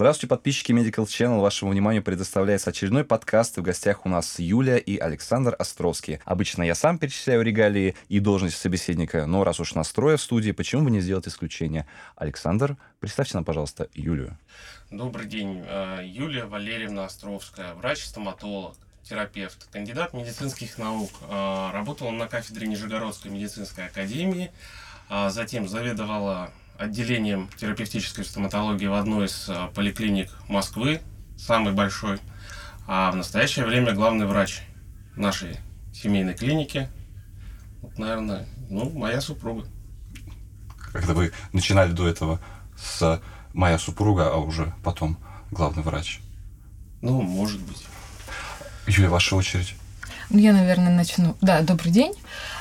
Здравствуйте, подписчики Medical Channel. Вашему вниманию предоставляется очередной подкаст. В гостях у нас Юлия и Александр Островский. Обычно я сам перечисляю регалии и должности собеседника, но раз уж настроя в студии, почему бы не сделать исключение? Александр, представьте нам, пожалуйста, Юлию. Добрый день. Э, Юлия Валерьевна Островская, врач-стоматолог, терапевт, кандидат медицинских наук. Э, работала на кафедре Нижегородской медицинской академии, а затем заведовала отделением терапевтической стоматологии в одной из э, поликлиник Москвы, самый большой, а в настоящее время главный врач нашей семейной клиники. Вот, наверное, ну, моя супруга. Когда вы начинали до этого с моя супруга, а уже потом главный врач? Ну, может быть. Юлия, ваша очередь. Ну, я, наверное, начну. Да, добрый день.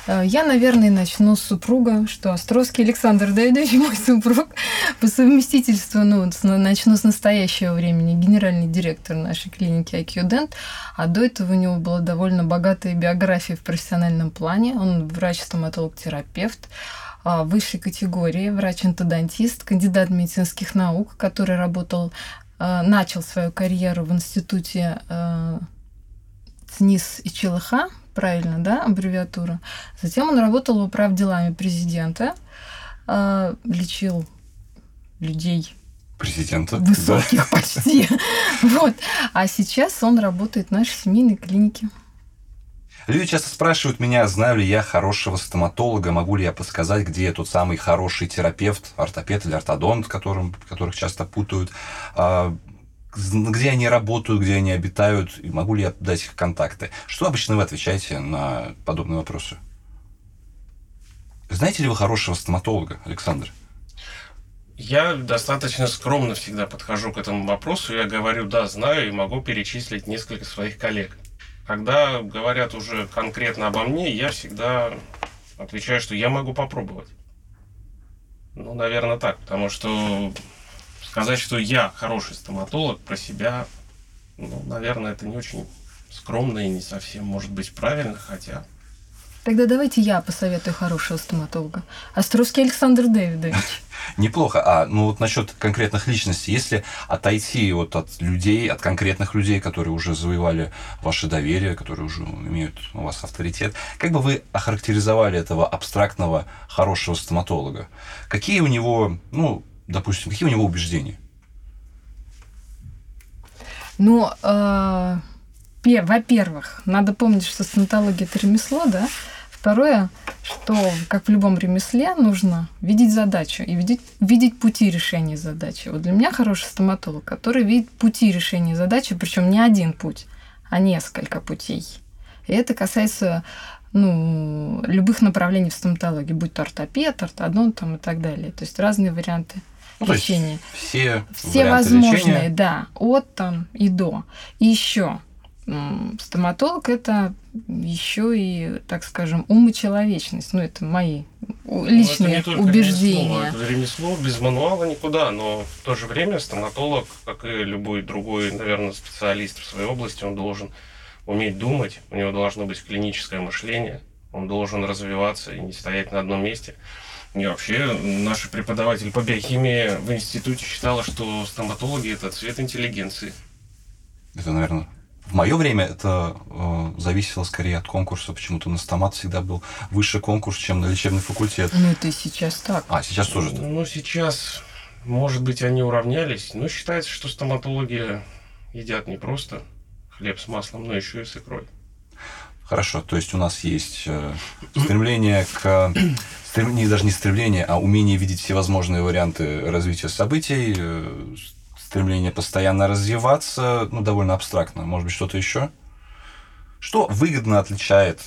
Э, я, наверное, начну с супруга, что Островский Александр Давидович, мой супруг, по совместительству, ну, начну с настоящего времени, генеральный директор нашей клиники IQ а до этого у него была довольно богатая биография в профессиональном плане. Он врач-стоматолог-терапевт, а, высшей категории, врач-энтодонтист, кандидат медицинских наук, который работал, э, начал свою карьеру в институте ЦНИС и ЧЛХ, правильно, да, аббревиатура. Затем он работал в управ делами президента, э, лечил людей президента. Высоких да. почти. Вот. А сейчас он работает в нашей семейной клинике. Люди часто спрашивают меня, знаю ли я хорошего стоматолога, могу ли я подсказать, где тот самый хороший терапевт, ортопед или ортодонт, которым, которых часто путают. Где они работают, где они обитают, и могу ли я дать их контакты. Что обычно вы отвечаете на подобные вопросы? Знаете ли вы хорошего стоматолога, Александр? Я достаточно скромно всегда подхожу к этому вопросу. Я говорю, да, знаю и могу перечислить несколько своих коллег. Когда говорят уже конкретно обо мне, я всегда отвечаю, что я могу попробовать. Ну, наверное, так, потому что сказать, что я хороший стоматолог про себя, ну, наверное, это не очень скромно и не совсем может быть правильно, хотя... Тогда давайте я посоветую хорошего стоматолога. Островский Александр Дэвидович. Неплохо. А ну вот насчет конкретных личностей, если отойти вот от людей, от конкретных людей, которые уже завоевали ваше доверие, которые уже имеют у вас авторитет, как бы вы охарактеризовали этого абстрактного хорошего стоматолога? Какие у него, ну, допустим, какие у него убеждения? Ну, э, во-первых, надо помнить, что стоматология это ремесло, да. Второе, что, как в любом ремесле, нужно видеть задачу и видеть, видеть пути решения задачи. Вот для меня хороший стоматолог, который видит пути решения задачи, причем не один путь, а несколько путей. И это касается ну, любых направлений в стоматологии, будь то ортопед, ортодонт там, и так далее. То есть разные варианты ну, лечения. все все возможные, лечения. да, от там и до. И еще стоматолог это еще и, так скажем, ум и человечность. Ну, это мои личные ну, это убеждения. Ремесло, это ремесло без мануала никуда, но в то же время стоматолог, как и любой другой, наверное, специалист в своей области, он должен уметь думать, у него должно быть клиническое мышление, он должен развиваться и не стоять на одном месте. И вообще, наша преподаватель по биохимии в институте считала, что стоматологи – это цвет интеллигенции. Это, наверное, в мое время это э, зависело скорее от конкурса. Почему-то на стомат всегда был выше конкурс, чем на лечебный факультет. Ну, это и сейчас так. А, сейчас тоже так? Ну, сейчас, может быть, они уравнялись. Но считается, что стоматологи едят не просто хлеб с маслом, но еще и с икрой. Хорошо, то есть у нас есть э, стремление к не даже не стремление, а умение видеть всевозможные варианты развития событий, э, стремление постоянно развиваться, ну, довольно абстрактно. Может быть, что-то еще? Что выгодно отличает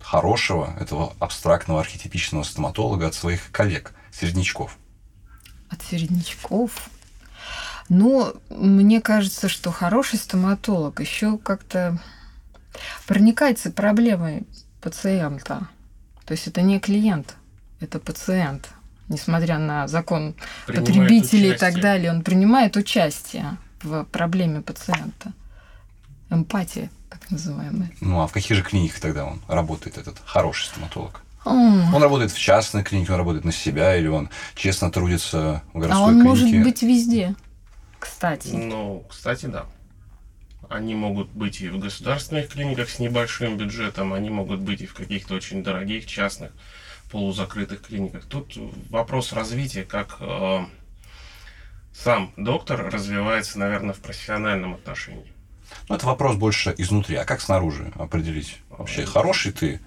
хорошего, этого абстрактного архетипичного стоматолога от своих коллег, середнячков? От середнячков? Ну, мне кажется, что хороший стоматолог еще как-то проникается проблемой пациента. То есть это не клиент, это пациент. Несмотря на закон принимает потребителей участие. и так далее, он принимает участие в проблеме пациента. Эмпатия, так называемая. Ну а в каких же клиниках тогда он работает, этот хороший стоматолог? Он работает в частной клинике, он работает на себя, или он честно трудится в городской а он клинике? может быть везде. Кстати. Ну, кстати, да. Они могут быть и в государственных клиниках с небольшим бюджетом, они могут быть и в каких-то очень дорогих частных полузакрытых клиниках. Тут вопрос развития, как э, сам доктор развивается, наверное, в профессиональном отношении. Ну, это вопрос больше изнутри. А как снаружи определить? Вообще, хороший ты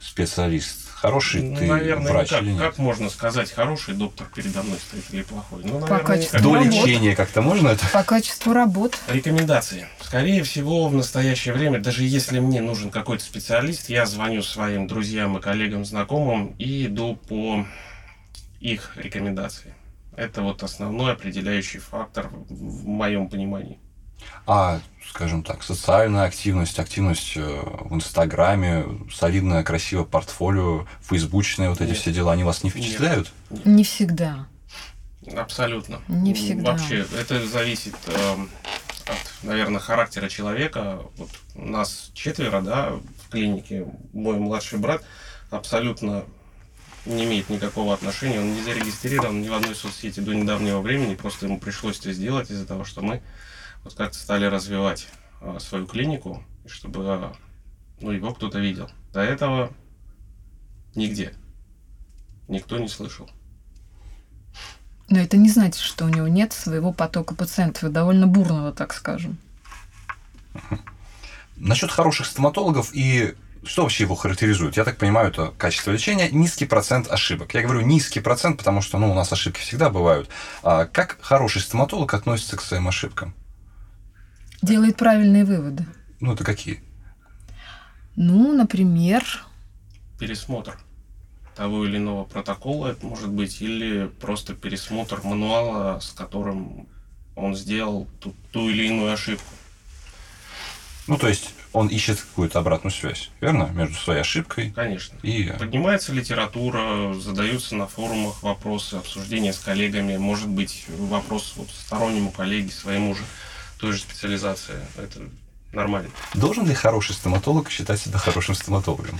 специалист, хороший Ну, ты наверное, врач никак. или нет? Как можно сказать, хороший доктор передо мной стоит или плохой? Ну, По наверное, качеству никак. До работы. лечения как-то можно это? По качеству работ. Рекомендации. Скорее всего, в настоящее время, даже если мне нужен какой-то специалист, я звоню своим друзьям и коллегам, знакомым и иду по их рекомендации. Это вот основной определяющий фактор в моем понимании. А, скажем так, социальная активность, активность э, в Инстаграме, солидное, красивое портфолио, фейсбучные вот эти Нет. все дела, они вас не впечатляют? Не всегда. Абсолютно. Не всегда. Вообще, это зависит эм, от, наверное, характера человека. Вот нас четверо, да, в клинике. Мой младший брат абсолютно не имеет никакого отношения. Он не зарегистрирован ни в одной соцсети до недавнего времени. Просто ему пришлось это сделать из-за того, что мы вот как-то стали развивать э, свою клинику, и чтобы э, ну, его кто-то видел. До этого нигде. Никто не слышал. Но это не значит, что у него нет своего потока пациентов, довольно бурного, так скажем. Насчет хороших стоматологов и что вообще его характеризует? Я так понимаю, это качество лечения, низкий процент ошибок. Я говорю низкий процент, потому что ну, у нас ошибки всегда бывают. А как хороший стоматолог относится к своим ошибкам? Делает правильные выводы. Ну, это какие? Ну, например, пересмотр того или иного протокола, это может быть, или просто пересмотр мануала, с которым он сделал ту, ту или иную ошибку. Ну, то есть он ищет какую-то обратную связь, верно? Между своей ошибкой Конечно. и... Поднимается литература, задаются на форумах вопросы, обсуждения с коллегами, может быть, вопрос вот стороннему коллеге, своему же, той же специализации. Это нормально. Должен ли хороший стоматолог считать себя хорошим стоматологом?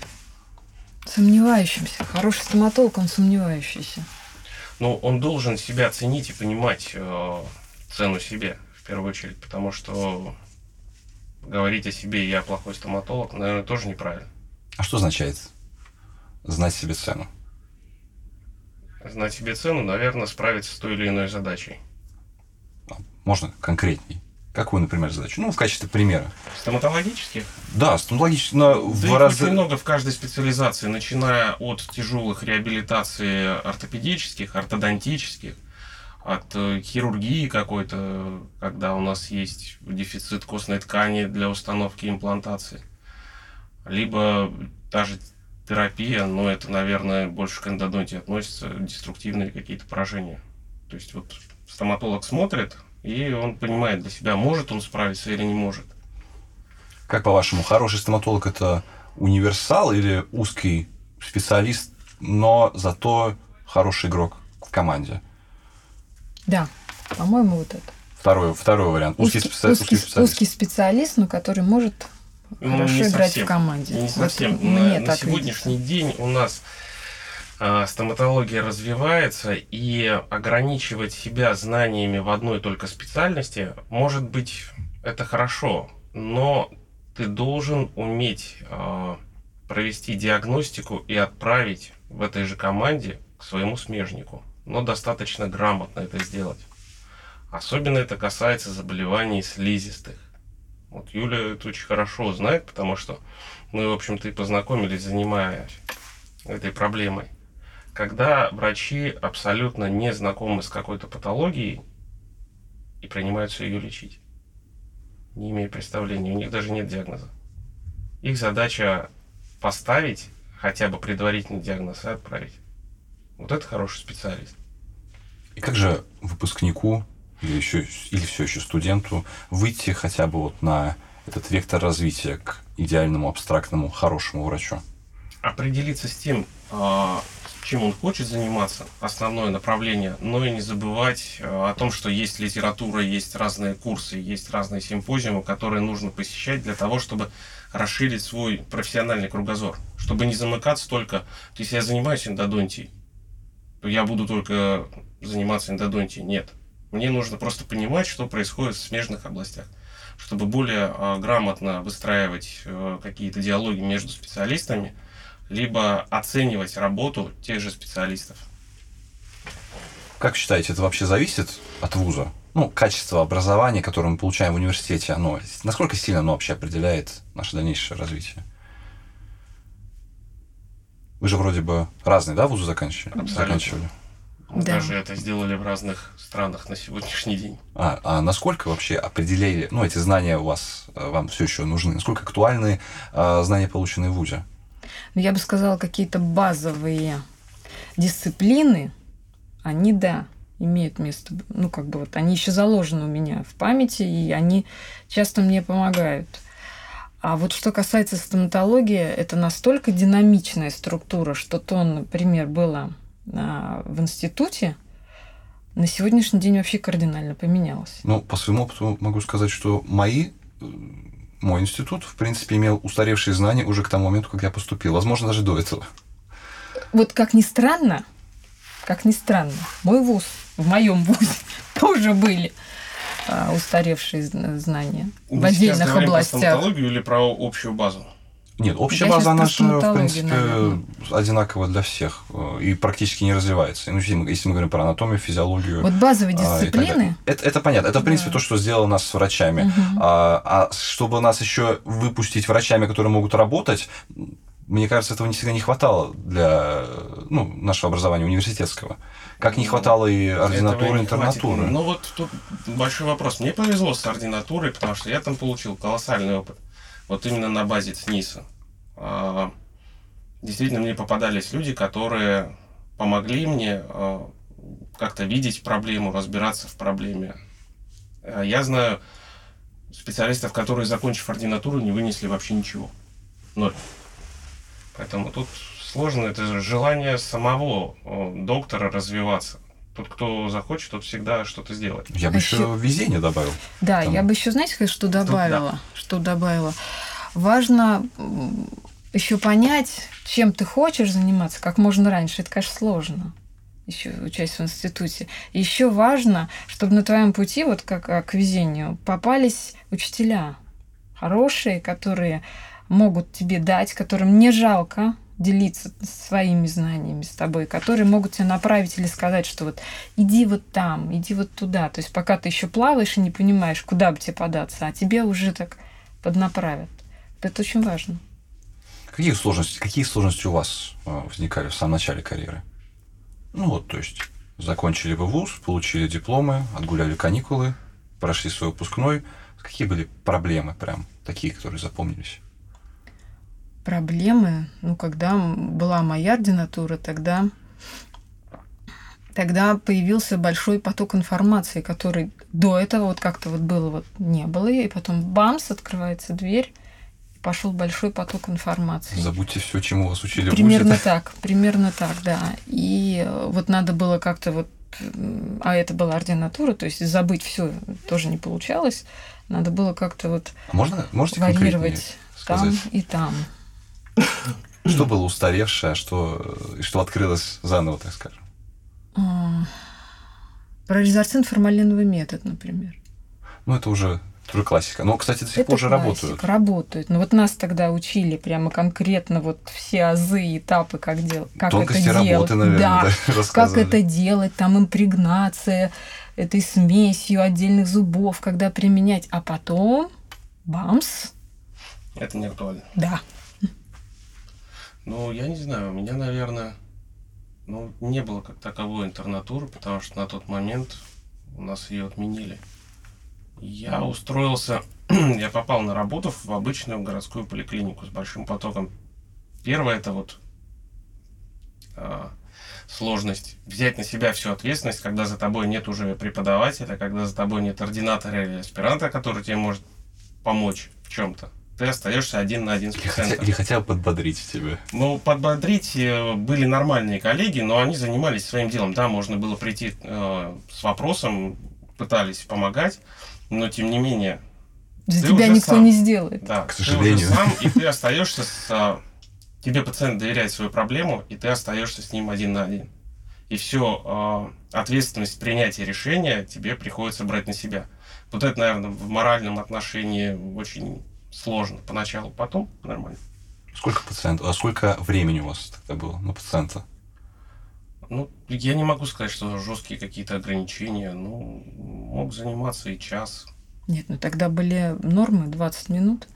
сомневающимся. Хороший стоматолог, он сомневающийся. Но он должен себя ценить и понимать э, цену себе, в первую очередь, потому что говорить о себе «я плохой стоматолог», наверное, тоже неправильно. А что означает знать себе цену? Знать себе цену, наверное, справиться с той или иной задачей. Можно конкретней? Какую, например, задачу? Ну, в качестве примера. Стоматологических? Да, стоматологически, но в Да их разы... очень много в каждой специализации, начиная от тяжелых реабилитаций ортопедических, ортодонтических, от э, хирургии какой-то, когда у нас есть дефицит костной ткани для установки имплантации, либо даже терапия, но это, наверное, больше к эндодонтии относится, деструктивные какие-то поражения. То есть вот стоматолог смотрит, и он понимает для себя, может он справиться или не может. Как по-вашему, хороший стоматолог это универсал или узкий специалист, но зато хороший игрок в команде? Да, по-моему, вот это. Второй, второй вариант. Узкий, Узкий, специ- узкий- специалист. узкий специалист, но который может Ну, хорошо играть совсем. в команде. Не Вот совсем. мне на, на так сегодняшний видится. день у нас стоматология развивается, и ограничивать себя знаниями в одной только специальности, может быть, это хорошо, но ты должен уметь а, провести диагностику и отправить в этой же команде к своему смежнику, но достаточно грамотно это сделать. Особенно это касается заболеваний слизистых. Вот Юля это очень хорошо знает, потому что мы, в общем-то, и познакомились, занимаясь этой проблемой. Когда врачи абсолютно не знакомы с какой-то патологией и принимаются ее лечить, не имея представления, у них даже нет диагноза. Их задача поставить хотя бы предварительный диагноз и отправить. Вот это хороший специалист. И как же выпускнику или, еще, или все еще студенту выйти хотя бы вот на этот вектор развития к идеальному, абстрактному, хорошему врачу? определиться с тем, а, чем он хочет заниматься, основное направление, но и не забывать а, о том, что есть литература, есть разные курсы, есть разные симпозиумы, которые нужно посещать для того, чтобы расширить свой профессиональный кругозор, чтобы не замыкаться только, то есть я занимаюсь эндодонтией, то я буду только заниматься эндодонтией. Нет. Мне нужно просто понимать, что происходит в смежных областях, чтобы более э, грамотно выстраивать э, какие-то диалоги между специалистами, либо оценивать работу тех же специалистов. Как считаете, это вообще зависит от вуза? Ну, качество образования, которое мы получаем в университете, оно насколько сильно оно вообще определяет наше дальнейшее развитие? Вы же вроде бы разные, да, вузы заканчивали? заканчивали? Да. Даже это сделали в разных странах на сегодняшний день. А, а насколько вообще определили, ну, эти знания у вас, э, вам все еще нужны? Насколько актуальны а, знания, полученные в ВУЗе? Ну, я бы сказала, какие-то базовые дисциплины, они, да, имеют место. Ну, как бы вот они еще заложены у меня в памяти, и они часто мне помогают. А вот что касается стоматологии, это настолько динамичная структура, что то, например, было а, в институте, на сегодняшний день вообще кардинально поменялось. Ну, по своему опыту могу сказать, что мои э, мой институт, в принципе, имел устаревшие знания уже к тому моменту, как я поступил. Возможно, даже до этого. Вот как ни странно, как ни странно, мой вуз, в моем вузе тоже были а, устаревшие знания Вы в отдельных про областях. стоматологию или про общую базу? Нет, общая база, же, в принципе, наверное. одинакова для всех э, и практически не развивается. Ну, если мы, говорим про анатомию, физиологию. Вот базовые а, дисциплины. это, это понятно. Это, в принципе, Да. то, что сделало нас врачами. Мгм. А, а чтобы нас еще выпустить врачами, которые могут работать, мне кажется, этого не всегда не хватало для ну, нашего образования университетского. Как не хватало и ординатуры, интернатуры. Ну вот тут большой вопрос. Мне повезло с ординатурой, потому что я там получил колоссальный опыт. Вот именно на базе ЦНИСа. А, Действительно, мне попадались люди, которые помогли мне а, как-то видеть проблему, разбираться в проблеме. А Я знаю специалистов, которые, закончив ординатуру, не вынесли вообще ничего. Ноль. Поэтому тут сложно, это же желание самого доктора развиваться. Тот, кто захочет, тот всегда что-то сделает. Я бы А еще ещё- везение добавил. Да, Там- я бы еще, знаете, что да. добавила? Что добавила? Важно еще понять, чем ты хочешь заниматься, как можно раньше. Это, конечно, сложно еще учась в институте. Еще важно, чтобы на твоем пути, вот как к везению, попались учителя хорошие, которые могут тебе дать, которым не жалко делиться своими знаниями с тобой, которые могут тебя направить или сказать, что вот иди вот там, иди вот туда. То есть пока ты еще плаваешь и не понимаешь, куда бы тебе податься, а тебе уже так поднаправят. Это очень важно. Какие сложности, какие сложности у вас э, возникали в самом начале карьеры? Ну вот, то есть, закончили вы вуз, получили дипломы, отгуляли каникулы, прошли свой выпускной. Какие были проблемы прям, такие, которые запомнились? Проблемы, ну, когда была моя ординатура, тогда, тогда появился большой поток информации, который до этого вот как-то вот было вот не было, и потом бамс, открывается дверь, пошел большой поток информации. Забудьте все, чему вас учили Примерно вузе. так, примерно так, да. И э, вот надо было как-то вот, а это была ординатура, то есть забыть все тоже не получалось. Надо было как-то вот А Можно, можете варьировать там и там. Что было устаревшее, а что, и что открылось заново, так скажем? Про резорцин формалиновый метод, например. Ну, это уже, это уже классика. Но, кстати, до сих Это пор же классика, работают. Работают. Но вот нас тогда учили прямо конкретно вот все азы и этапы, как, дел... как Тонкости это работы, делать. наверное, да. да, как это делать, там импрегнация этой смесью отдельных зубов, когда применять, а потом бамс, Это не актуально. да. Ну, я не знаю, у меня, наверное, ну, не было как таковой интернатуры, потому что на тот момент у нас ее отменили. Я устроился, я попал на работу в обычную городскую поликлинику с большим потоком. Первое это вот а, сложность взять на себя всю ответственность, когда за тобой нет уже преподавателя, когда за тобой нет ординатора или аспиранта, который тебе может помочь в чем-то. Ты остаешься один на один с пациентом. или хотя бы подбодрить тебя. Ну, подбодрить э, были нормальные коллеги, но они занимались своим делом. Да, можно было прийти э, с вопросом, пытались помогать, но тем не менее, За Ты тебя никто сам. не сделает. да, К ты сожалению. уже сам, и ты остаешься с... а, тебе пациент доверяет свою проблему, и ты остаешься с ним один на один. и все, ответственность принятия решения тебе приходится брать на себя. Вот это, наверное, в моральном отношении очень сложно поначалу, потом нормально. Сколько пациентов, а сколько времени у вас тогда было на пациента? Ну, я не могу сказать, что жесткие какие-то ограничения. Ну, мог заниматься и час. Нет, ну тогда были нормы 20 минут.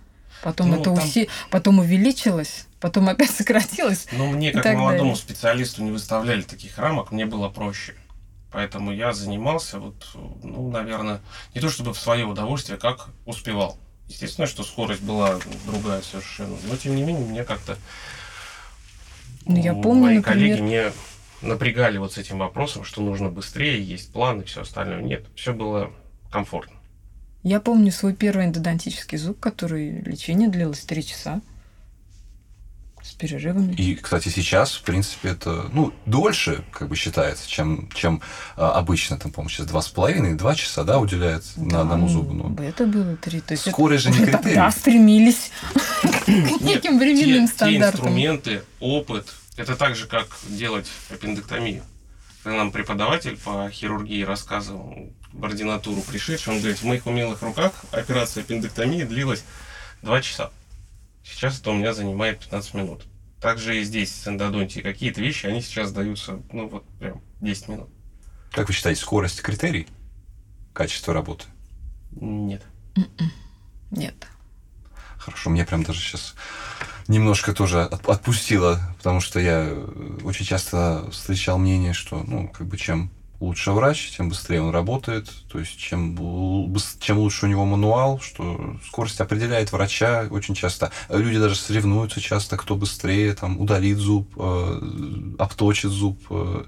Потом ну, это там... уси... потом увеличилось, потом опять сократилось. Ну, мне как молодому далее. специалисту не выставляли таких рамок, мне было проще. Поэтому я занимался, вот, ну, наверное, не то чтобы в свое удовольствие, как успевал. Естественно, что скорость была другая совершенно. Но тем не менее, мне как-то ну, я помню, мои например... коллеги не напрягали вот с этим вопросом, что нужно быстрее, есть планы, все остальное. Нет, все было комфортно. Я помню свой первый эндодонтический зуб, который лечение длилось три часа с перерывами. И, кстати, сейчас, в принципе, это, ну, дольше, как бы считается, чем, чем а, обычно, там, по-моему, сейчас два с половиной, два часа, да, уделяется да, на одному зубу. Ну, это было три. То есть Скорость это, же не критерий. Тогда стремились к неким временным стандартам. Инструменты, опыт, это так же, как делать аппендэктомию. Когда нам преподаватель по хирургии рассказывал в ординатуру пришедший, он говорит, в моих умелых руках операция аппендэктомии длилась два часа. Сейчас это у меня занимает 15 минут. Также и здесь с эндодонтией какие-то вещи, они сейчас даются, ну вот прям 10 минут. Как вы считаете, скорость критерий качества работы? Нет. М-м. Нет. Хорошо, мне прям даже сейчас немножко тоже отпустило, потому что я очень часто встречал мнение, что, ну, как бы чем лучше врач, тем быстрее он работает. То есть, чем, чем лучше у него мануал, что скорость определяет врача очень часто. Люди даже соревнуются часто, кто быстрее там удалит зуб, э, обточит зуб. Э,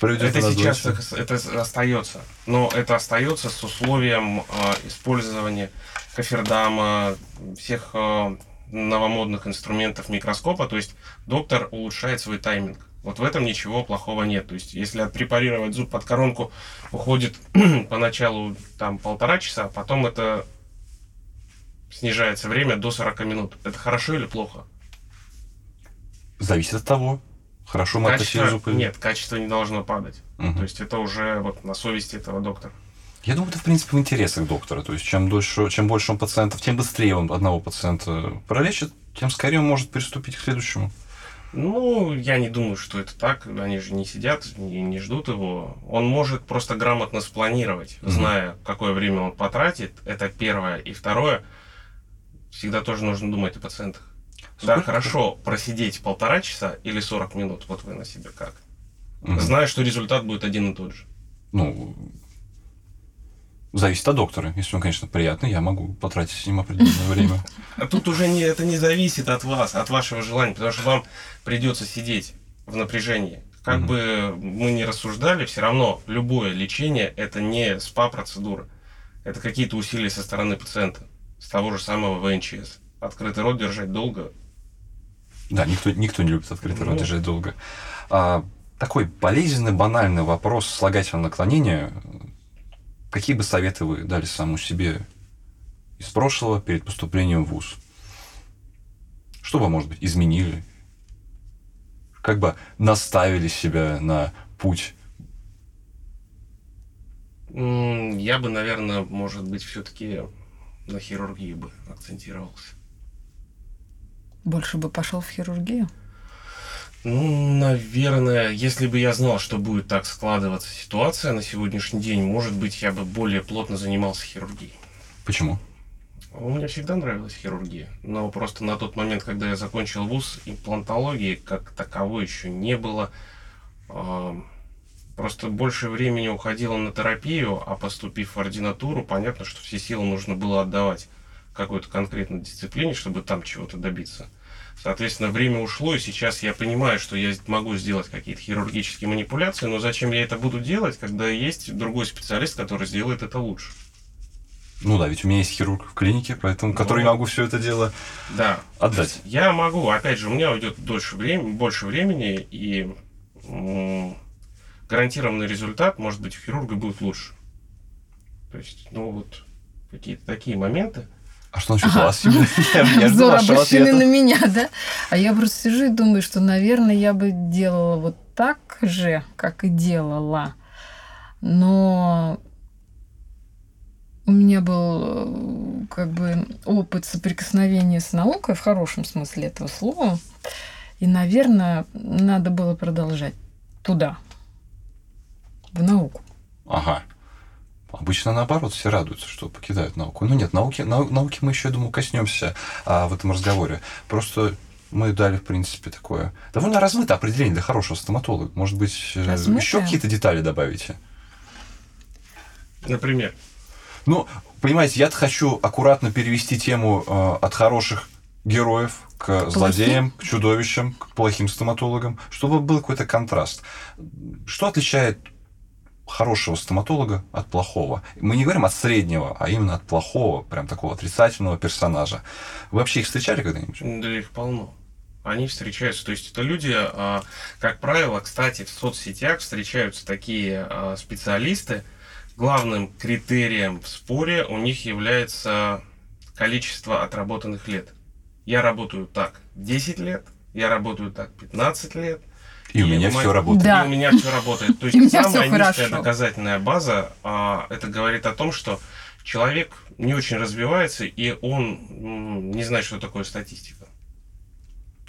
это сейчас это остается. Но это остается с условием э, использования кофердама, всех э, новомодных инструментов микроскопа. То есть доктор улучшает свой тайминг. Вот в этом ничего плохого нет. То есть, если отпрепарировать зуб под коронку уходит поначалу там полтора часа, а потом это снижается время до 40 минут. Это хорошо или плохо? Зависит от того. Хорошо мы качество, зуб или... Нет, качество не должно падать. Угу. То есть это уже вот на совести этого доктора. Я думаю, это, в принципе, в интересах доктора. То есть, чем, дольше, чем больше он пациентов, тем быстрее он одного пациента пролечит, тем скорее он может приступить к следующему. Ну, я не думаю, что это так. Они же не сидят, не, не ждут его. Он может просто грамотно спланировать, mm-hmm. зная, какое время он потратит. Это первое. И второе, всегда тоже нужно думать о пациентах. Сколько? Да, хорошо просидеть полтора часа или 40 минут. Вот вы на себе как. Mm-hmm. Зная, что результат будет один и тот же. Ну, Зависит от доктора. Если он, конечно, приятный, я могу потратить с ним определенное время. А тут уже не, это не зависит от вас, от вашего желания, потому что вам придется сидеть в напряжении. Как бы мы не рассуждали, все равно любое лечение это не СПА-процедура. Это какие-то усилия со стороны пациента, с того же самого ВНЧС. Открытый рот держать долго. Да, никто, никто не любит открытый ну, рот держать долго. А, такой болезненный, банальный вопрос слагательного наклонения Какие бы советы вы дали самому себе из прошлого перед поступлением в ВУЗ? Что бы, может быть, изменили? Как бы наставили себя на путь? Я бы, наверное, может быть, все-таки на хирургии бы акцентировался. Больше бы пошел в хирургию? Ну, наверное, если бы я знал, что будет так складываться ситуация на сегодняшний день, может быть, я бы более плотно занимался хирургией. Почему? Меня всегда нравилась хирургия, но просто на тот момент, когда я закончил вуз, имплантологии как таковой еще не было. А, просто больше времени уходило на терапию, а поступив в ординатуру, понятно, что все силы нужно было отдавать какой-то конкретной дисциплине, чтобы там чего-то добиться. Соответственно, время ушло, и сейчас я понимаю, что я могу сделать какие-то хирургические манипуляции, но зачем я это буду делать, когда есть другой специалист, который сделает это лучше? Ну да, ведь у меня есть хирург в клинике, поэтому, ну, который могу все это дело да. отдать. Я могу, опять же, у меня уйдет дольше времени, больше времени, и гарантированный результат, может быть, у хирурга будет лучше. То есть, ну вот, какие-то такие моменты. А что насчет ага. вас? Я Взор обращены на меня, да? А я просто сижу и думаю, что, наверное, я бы делала вот так же, как и делала, но у меня был э, как бы опыт соприкосновения с наукой в хорошем смысле этого слова. И, наверное, надо было продолжать туда, в науку. Ага. Обычно наоборот, все радуются, что покидают науку. Ну нет, науки, нау, науки мы еще, я думаю, коснемся а, в этом разговоре. Просто мы дали, в принципе, такое довольно размытое определение для хорошего стоматолога. Может быть, э, Размытое? еще какие-то детали добавите? Например, Ну, понимаете, я хочу аккуратно перевести тему э, от хороших героев к злодеям, к чудовищам, к плохим стоматологам, чтобы был какой-то контраст. Что отличает хорошего стоматолога от плохого? Мы не говорим от среднего, а именно от плохого, прям такого отрицательного персонажа. Вы вообще их встречали когда-нибудь? да их полно. Они встречаются. То есть это люди, а, как правило, кстати, в соцсетях встречаются такие а, специалисты. Главным критерием в споре у них является количество отработанных лет. Я работаю так 10 лет, я работаю так 15 лет. И у меня ма- все работает. Да. И у меня все работает. То И у есть меня самая низкая доказательная база, а, это говорит о том, что человек не очень развивается, и он не знает, что такое статистика.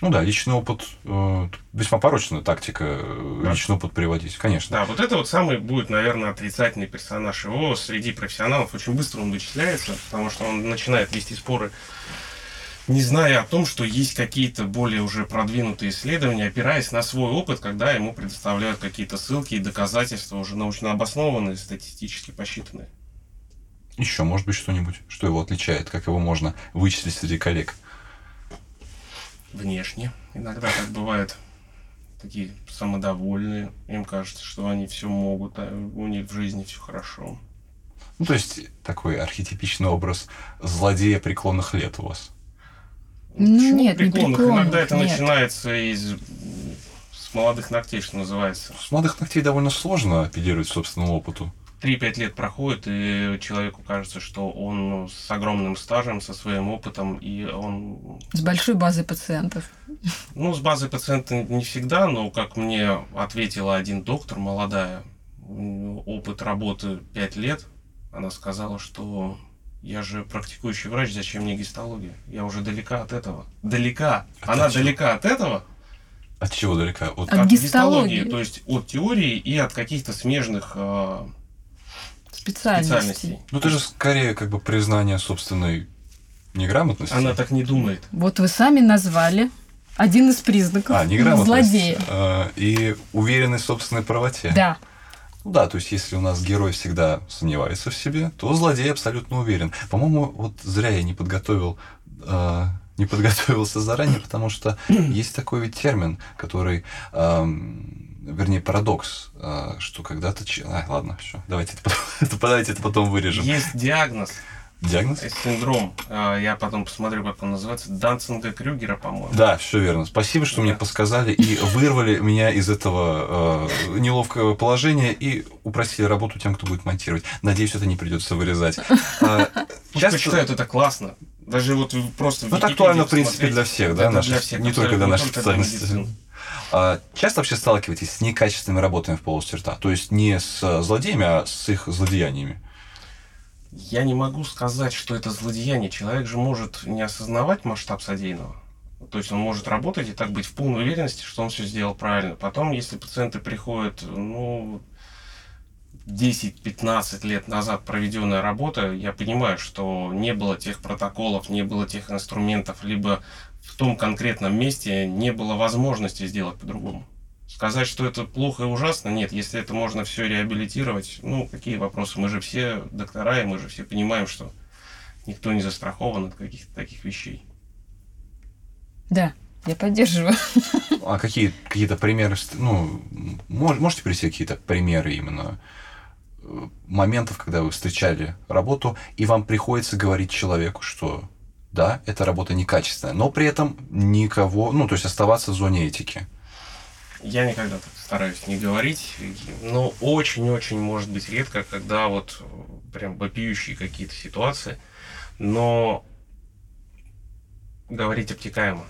Ну да, личный опыт, э, весьма порочная тактика, э, Да. личный опыт приводить, конечно. Да, вот это вот самый будет, наверное, отрицательный персонаж. Его среди профессионалов очень быстро он вычисляется, потому что он начинает вести споры, не зная о том, что есть какие-то более уже продвинутые исследования, опираясь на свой опыт, когда ему предоставляют какие-то ссылки и доказательства уже научно обоснованные, статистически посчитанные. Еще, может быть, что-нибудь, что его отличает, как его можно вычислить среди коллег. Внешне. Иногда так бывает. Такие самодовольные. Им кажется, что они все могут, а у них в жизни все хорошо. Ну, то есть, такой архетипичный образ злодея преклонных лет у вас. Ну, Почему нет, не преклонных? преклонных, Иногда это нет. начинается из с молодых ногтей, что называется. С молодых ногтей довольно сложно апеллировать собственному опыту. 3-5 лет проходит, и человеку кажется, что он с огромным стажем, со своим опытом, и он, С большой базой пациентов. ну, с базой пациента не всегда, но, как мне ответила один доктор, молодая, опыт работы 5 лет, она сказала, что я же практикующий врач, зачем мне гистология? Я уже далека от этого. Далека. От Она чего? далека от этого, От чего далека? От... От гистологии. То есть от теории и от каких-то смежных э, Специальностей. специальностей. Ну, это же скорее как бы признание собственной неграмотности. Она так не думает. Вот вы сами назвали один из признаков А, неграмотность. злодея. э, И уверенность в собственной правоте. Да. Ну да, то есть если у нас герой всегда сомневается в себе, то злодей абсолютно уверен. По-моему, вот зря я не подготовил, э, не подготовился заранее, потому что есть такой ведь термин, который, эм, вернее, парадокс, э, что когда-то... че- А, ладно, все, давайте это, потом- это, давайте это потом вырежем. Есть диагноз, Диагноз? э, синдром, э, я потом посмотрю, как он называется, Данцинга Крюгера, по-моему. Да, все верно. Спасибо, что мне Да. подсказали и вырвали меня из этого э, неловкого положения и упростили работу тем, кто будет монтировать. Надеюсь, это не придется вырезать. А, часто- почитают, это классно. Даже вот просто Ну, это актуально, в принципе, для всех, да, наших, не только для нашей специальности. А, часто вообще сталкиваетесь с некачественными работами в полости рта? То есть не с э, злодеями, а с их злодеяниями? Я не могу сказать, что это злодеяние. Человек же может не осознавать масштаб содеянного. То есть он может работать и так быть в полной уверенности, что он все сделал правильно. Потом, если пациенты приходят, ну, 10-15 лет назад проведенная работа, я понимаю, что не было тех протоколов, не было тех инструментов, либо в том конкретном месте не было возможности сделать по-другому. Сказать, что это плохо и ужасно, нет. Если это можно все реабилитировать, ну, какие вопросы? Мы же все доктора, и мы же все понимаем, что никто не застрахован от каких-то таких вещей. Да, я поддерживаю. А какие какие-то примеры, ну, мож- можете привести какие-то примеры именно э, моментов, когда вы встречали работу, и вам приходится говорить человеку, что да, эта работа некачественная, но при этом никого, ну, то есть оставаться в зоне этики. Я никогда так стараюсь не говорить, но очень-очень может быть редко, когда вот прям вопиющие какие-то ситуации, но говорить обтекаемо.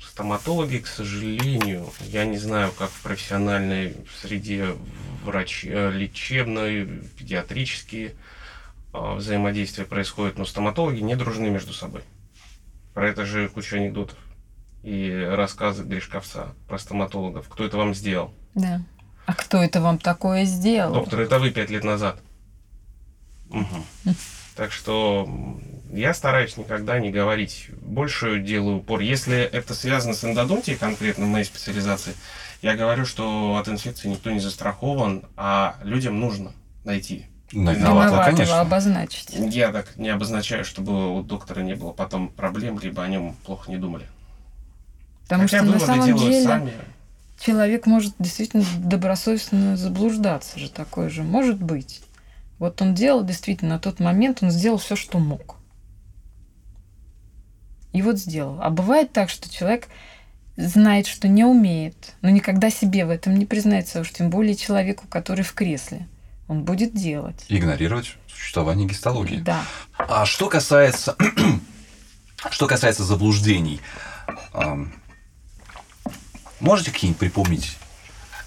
Стоматологи, к сожалению, я не знаю, как в профессиональной среде врач, э, лечебной, педиатрические э, взаимодействия происходят, но стоматологи не дружны между собой. Про это же куча анекдотов и рассказы Гришковца про стоматологов. Кто это вам сделал? Да. А кто это вам такое сделал? Доктор, это вы пять лет назад. Угу. Так что я стараюсь никогда не говорить. Больше делаю упор. Если это связано с эндодонтией, конкретно моей специализацией, я говорю, что от инфекции никто не застрахован, а людям нужно найти Виноватого, конечно. обозначить. Я так не обозначаю, чтобы у доктора не было потом проблем, либо о нем плохо не думали. Потому Хотя что на самом деле сами. человек может действительно добросовестно заблуждаться же такое же. Может быть. Вот он делал действительно на тот момент, он сделал все, что мог. И вот сделал. А бывает так, что человек знает, что не умеет, но никогда себе в этом не признается, уж тем более человеку, который в кресле. Он будет делать. Игнорировать существование гистологии. Да. А что касается, что касается заблуждений, можете какие-нибудь припомнить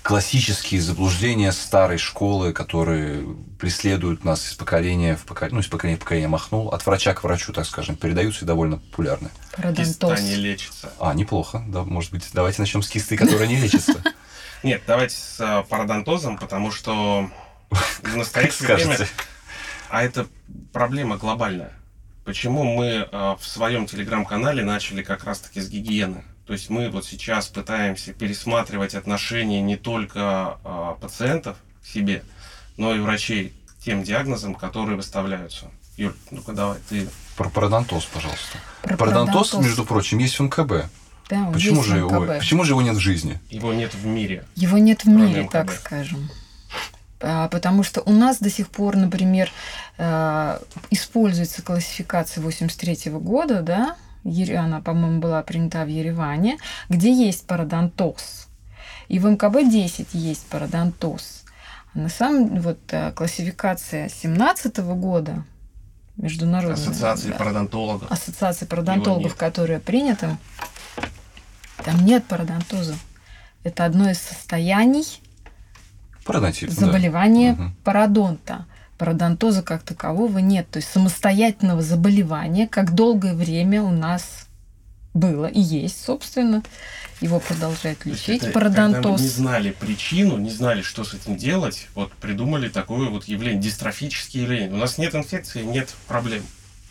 классические заблуждения старой школы, которые преследуют нас из поколения в поколение, ну, из поколения в поколение махнул, от врача к врачу, так скажем, передаются и довольно популярны. Киста не лечится. А, неплохо. Да, может быть, давайте начнем с кисты, которая не лечится. Нет, давайте с а, пародонтозом, потому что в настоящее время... А это проблема глобальная. Почему мы а, в своем телеграм-канале начали как раз-таки с гигиены? То есть мы вот сейчас пытаемся пересматривать отношения не только э, пациентов к себе, но и врачей к тем диагнозам, которые выставляются. Юль, ну-ка давай, ты... Про пародонтоз, пожалуйста. Про пародонтоз, между прочим, есть в МКБ. Да, почему же, его, почему же его нет в жизни? Его нет в мире. Его нет в мире, МКБ. так скажем. А, потому что у нас до сих пор, например, э, используется классификация 83 года, да, она, по-моему, была принята в Ереване, где есть пародонтоз. И в МКБ-10 есть пародонтоз. А на самом вот э, классификация 17 года международная. Ассоциации да, пародонтологов. Ассоциации пародонтологов, которая принята, там нет пародонтоза. Это одно из состояний заболевания да. пародонта пародонтоза как такового нет. То есть самостоятельного заболевания, как долгое время у нас было и есть, собственно, его продолжают лечить. Это, пародонтоз. Когда мы не знали причину, не знали, что с этим делать, вот придумали такое вот явление, дистрофические явления. У нас нет инфекции, нет проблем.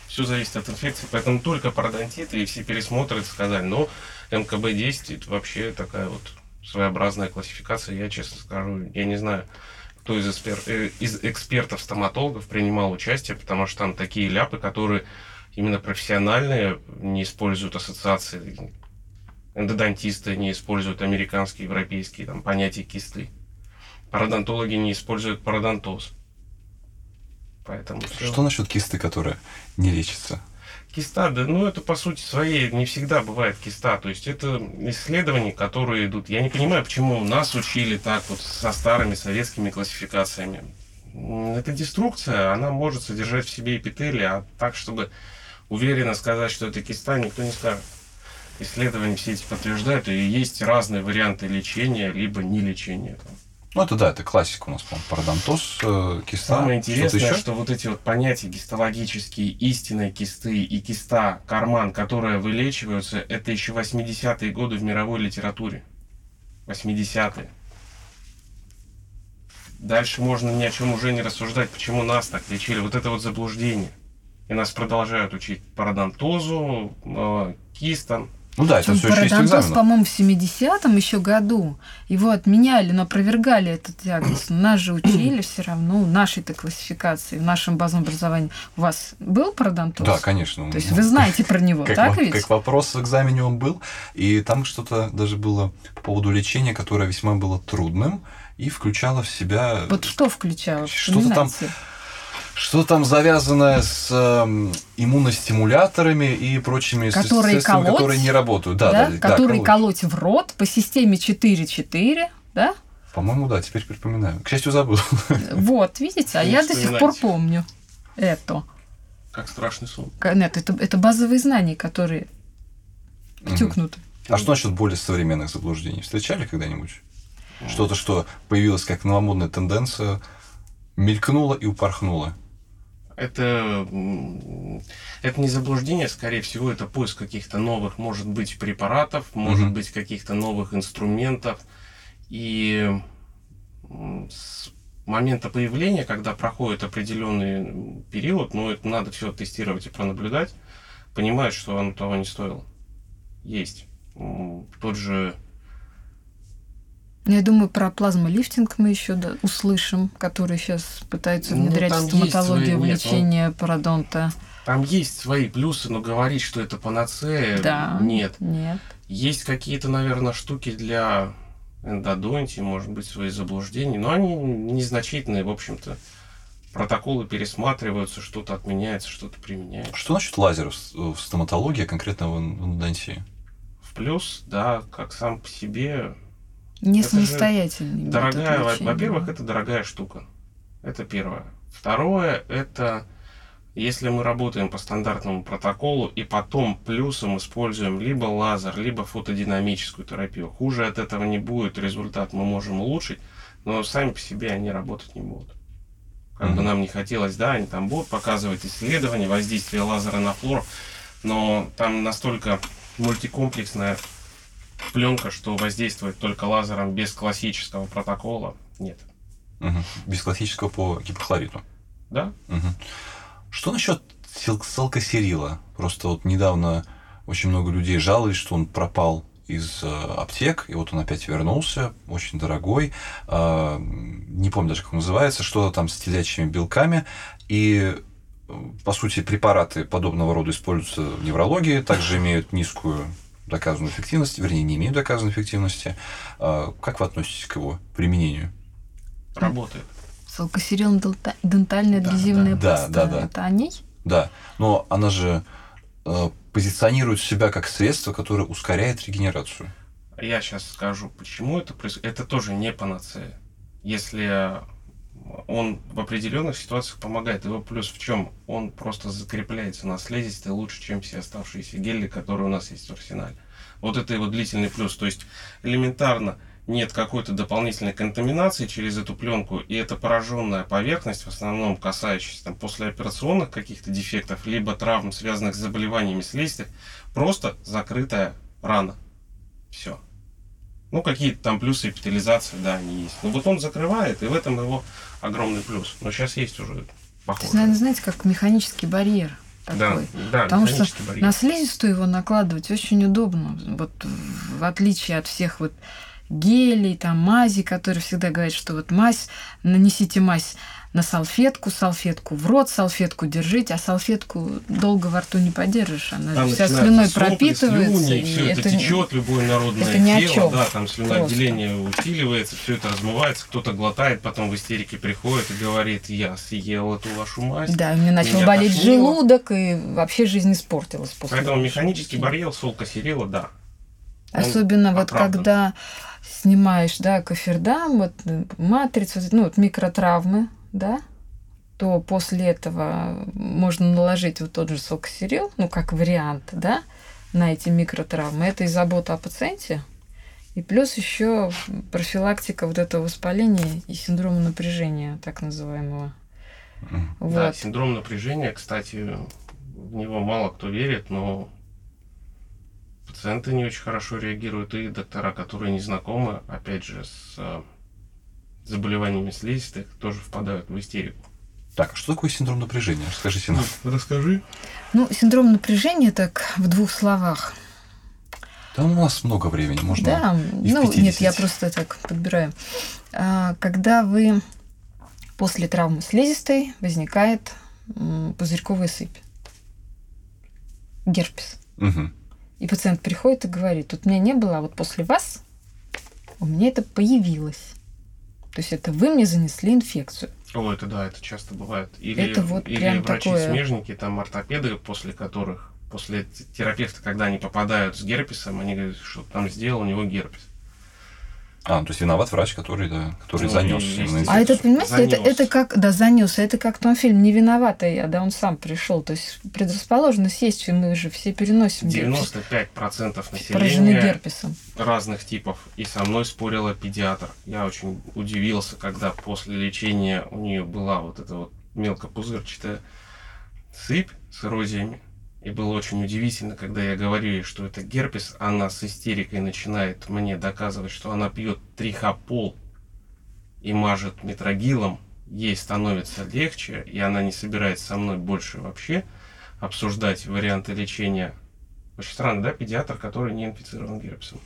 Все зависит от инфекции, поэтому только пародонтиты и все пересмотры сказали. Но МКБ-10 это вообще такая вот своеобразная классификация, я честно скажу, я не знаю кто из, эспер... Э, из экспертов-стоматологов принимал участие, потому что там такие ляпы, которые именно профессиональные, не используют ассоциации, эндодонтисты не используют американские, европейские там, понятия кисты. Пародонтологи не используют пародонтоз. Поэтому Что все. насчет кисты, которая не лечится? Киста, да, ну это по сути своей не всегда бывает киста. То есть это исследования, которые идут. Я не понимаю, почему нас учили так вот со старыми советскими классификациями. Эта деструкция, она может содержать в себе эпителий, а так, чтобы уверенно сказать, что это киста, никто не скажет. Исследования все эти подтверждают, и есть разные варианты лечения, либо не лечения. Там. Ну, это да, это классика у нас, по-моему, пародонтоз, э, киста. Самое интересное, что, что вот эти вот понятия гистологические, истинные кисты и киста, карман, которые вылечиваются, это еще 80-е годы в мировой литературе. 80-е. Дальше можно ни о чем уже не рассуждать, почему нас так лечили. Вот это вот заблуждение. И нас продолжают учить пародонтозу, э, кистам, ну да, это все еще есть экзамен. по-моему, в 70-м еще году его отменяли, но опровергали этот диагноз. Нас же учили все равно, в нашей-то классификации, в нашем базовом образовании. У вас был пародонтоз? Да, конечно. То есть вы знаете про него, как так ведь? Как вопрос в экзамене он был, и там что-то даже было по поводу лечения, которое весьма было трудным и включало в себя... Вот что включало? Что-то там что там завязано с э, иммуностимуляторами и прочими которые средствами, колоть, которые не работают. Да, да, да, которые да, колоть. колоть в рот по системе 4-4, да? По-моему, да, теперь припоминаю. К счастью, забыл. Вот, видите, а я до сих пор помню это. Как страшный сон. Нет, это, это базовые знания, которые втюкнуты. А что насчет более современных заблуждений? Встречали когда-нибудь? Что-то, что появилось как новомодная тенденция, мелькнуло и упорхнуло. Это, это не заблуждение, скорее всего, это поиск каких-то новых, может быть, препаратов, может угу. быть, каких-то новых инструментов. И с момента появления, когда проходит определенный период, ну, это надо все тестировать и пронаблюдать, понимать, что оно того не стоило. Есть. Тот же я думаю, про плазмолифтинг мы еще да, услышим, который сейчас пытаются ну, внедрять ну, в стоматологию свои, лечения нет, ну, пародонта. Там есть свои плюсы, но говорить, что это панацея, да, нет. Нет. Есть какие-то, наверное, штуки для эндодонтии, может быть, свои заблуждения, но они незначительные, в общем-то. Протоколы пересматриваются, что-то отменяется, что-то применяется. Что насчет лазеров в стоматологии, конкретно в эндодонтии? В плюс, да, как сам по себе не самостоятельный. Дорогая, во-первых, это дорогая штука. Это первое. Второе, это если мы работаем по стандартному протоколу и потом плюсом используем либо лазер, либо фотодинамическую терапию, хуже от этого не будет, результат мы можем улучшить, но сами по себе они работать не будут. Как mm-hmm. бы нам не хотелось, да, они там будут показывать исследования, воздействие лазера на флору, но там настолько мультикомплексная пленка, что воздействует только лазером без классического протокола, нет. Угу. Без классического по гипохлориту. Да. Угу. Что насчет салкосерила? Просто вот недавно очень много людей жаловались, что он пропал из э, аптек, и вот он опять вернулся, очень дорогой, э, не помню даже, как он называется, что-то там с телячьими белками, и э, по сути, препараты подобного рода используются в неврологии, также имеют низкую доказанную эффективность, вернее, не имеют доказанной эффективности. А, как вы относитесь к его применению? Работает. Салкосерил дентальная адгезивная да, паста. Да, да, да. Это о ней? Да, но она же э, позиционирует себя как средство, которое ускоряет регенерацию. Я сейчас скажу, почему это происходит. Это тоже не панацея. Если он в определенных ситуациях помогает. Его плюс в чем? Он просто закрепляется на слизистой лучше, чем все оставшиеся гели, которые у нас есть в арсенале. Вот это его длительный плюс. То есть элементарно нет какой-то дополнительной контаминации через эту пленку, и эта пораженная поверхность, в основном касающаяся там, послеоперационных каких-то дефектов, либо травм, связанных с заболеваниями слизистых, просто закрытая рана. Все. Ну, какие-то там плюсы эпителизации, да, они есть. Но вот он закрывает, и в этом его огромный плюс. Но сейчас есть уже похоже. Наверное, знаете, как механический барьер. Такой. Да, да, Потому что барьер. на слизистую его накладывать очень удобно. Вот в отличие от всех вот гелей, там, мази, которые всегда говорят, что вот мазь, нанесите мазь на салфетку, салфетку в рот, салфетку держите, а салфетку долго во рту не подержишь, она там вся слюной сопли, пропитывается. Слюни, и все это, это течет, любое народное это ни тело, да, там слюноотделение усиливается, все это размывается, кто-то глотает, потом в истерике приходит и говорит, я съел эту вашу мазь. Да, у меня начал болеть тошло. желудок, и вообще жизнь испортилась после Поэтому механический барьер солка серила, да. Особенно вот когда снимаешь, да, кофердам, вот матрицу, ну, вот микротравмы, да, то после этого можно наложить вот тот же сокосерил, ну, как вариант, да, на эти микротравмы. Это и забота о пациенте, и плюс еще профилактика вот этого воспаления и синдрома напряжения, так называемого. Вот. Да, синдром напряжения, кстати, в него мало кто верит, но пациенты не очень хорошо реагируют, и доктора, которые не знакомы, опять же, с заболеваниями слизистых тоже впадают в истерику. Так, а что такое синдром напряжения? Расскажите нам. Ну, расскажи. Ну, синдром напряжения так в двух словах. Да у нас много времени, можно Да, ну нет, я просто так подбираю. А, когда вы после травмы слизистой возникает пузырьковая сыпь, герпес. Угу. И пациент приходит и говорит, тут меня не было, а вот после вас у меня это появилось. То есть это вы мне занесли инфекцию. О, это да, это часто бывает. Или, это вот или врачи-смежники, такое... там ортопеды, после которых, после терапевта, когда они попадают с герпесом, они говорят, что там сделал у него герпес. А, то есть виноват врач, который, да, который Ну, занес. А это, понимаете, это, Занёс. это как, да, занес, это как в том фильме «Не виновата я», да, он сам пришел. То есть предрасположенность есть, и мы же все переносим герпес, 95% поражены населения герпесом. разных типов. И со мной спорила педиатр. Я очень удивился, когда после лечения у нее была вот эта вот мелкопузырчатая сыпь с эрозиями. И было очень удивительно, когда я говорю ей, что это герпес, она с истерикой начинает мне доказывать, что она пьет трихопол и мажет метрогилом, ей становится легче, и она не собирается со мной больше вообще обсуждать варианты лечения. Очень странно, да, педиатр, который не инфицирован герпесом.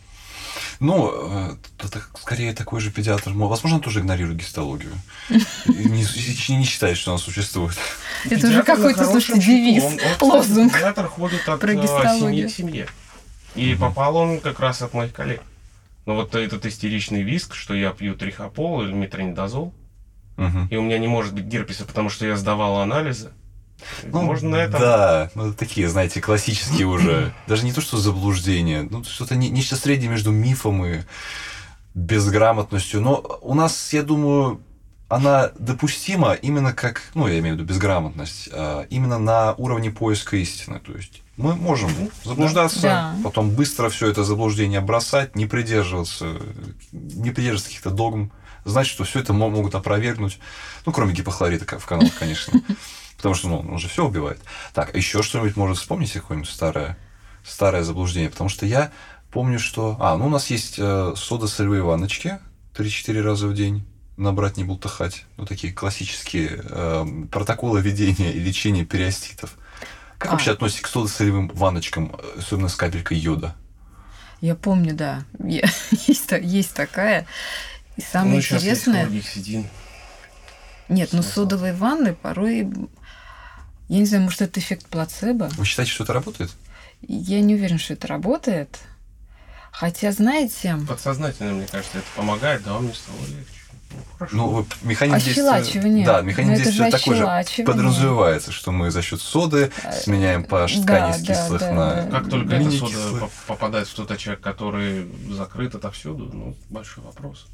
Ну, э, это скорее такой же педиатр. мо- Возможно, он тоже игнорирует гистологию. Не, не считает, что она существует. Это уже какой-то, слушайте, девиз, лозунг. Педиатр ходит от Про э, семьи к семье. И попал он как раз от моих коллег. Но вот этот истеричный виск, что я пью трихопол или метронидозол, и у меня не может быть герпеса, потому что я сдавал анализы. Ну, Можно на этом... Да, ну такие, знаете, классические уже. Даже не то, что заблуждение, ну что-то не- нечто среднее между мифом и безграмотностью. Но у нас, я думаю, она допустима именно как, ну, я имею в виду безграмотность, а, именно на уровне поиска истины. То есть мы можем заблуждаться, Да. потом быстро все это заблуждение бросать, не придерживаться, не придерживаться каких-то догм, знать, что все это мо- могут опровергнуть. Ну, кроме гипохлорида ка- в каналах, конечно. Потому что, ну, он же все убивает. Так, а еще что-нибудь может вспомнить какое-нибудь старое, старое заблуждение? Потому что я помню, что... А, ну, у нас есть э, сода-солевые ванночки 3-4 раза в день набрать, не бултыхать. Ну, такие классические э, протоколы ведения и лечения периоститов. Как А. вообще относитесь к сода-солевым ванночкам, особенно с капелькой йода? Я помню, да. Я- есть, есть такая. И самое ну, сейчас интересное... есть хлоргексидин. Нет, ну Смысл? содовые ванны порой... Я не знаю, может, это эффект плацебо. Вы считаете, что это работает? Я не уверена, что это работает. Хотя, знаете, Подсознательно, мне кажется, это помогает, да, мне стало легче. Ну, хорошо. Ну, механизм действия... Да, механизм Ну, действия такой же. Подразумевается, что мы за счет соды сменяем pH ткани да, с да, кислых да, на да. Как только эта сода кислых. попадает в тот очаг, который закрыт отовсюду, ну, большой вопрос.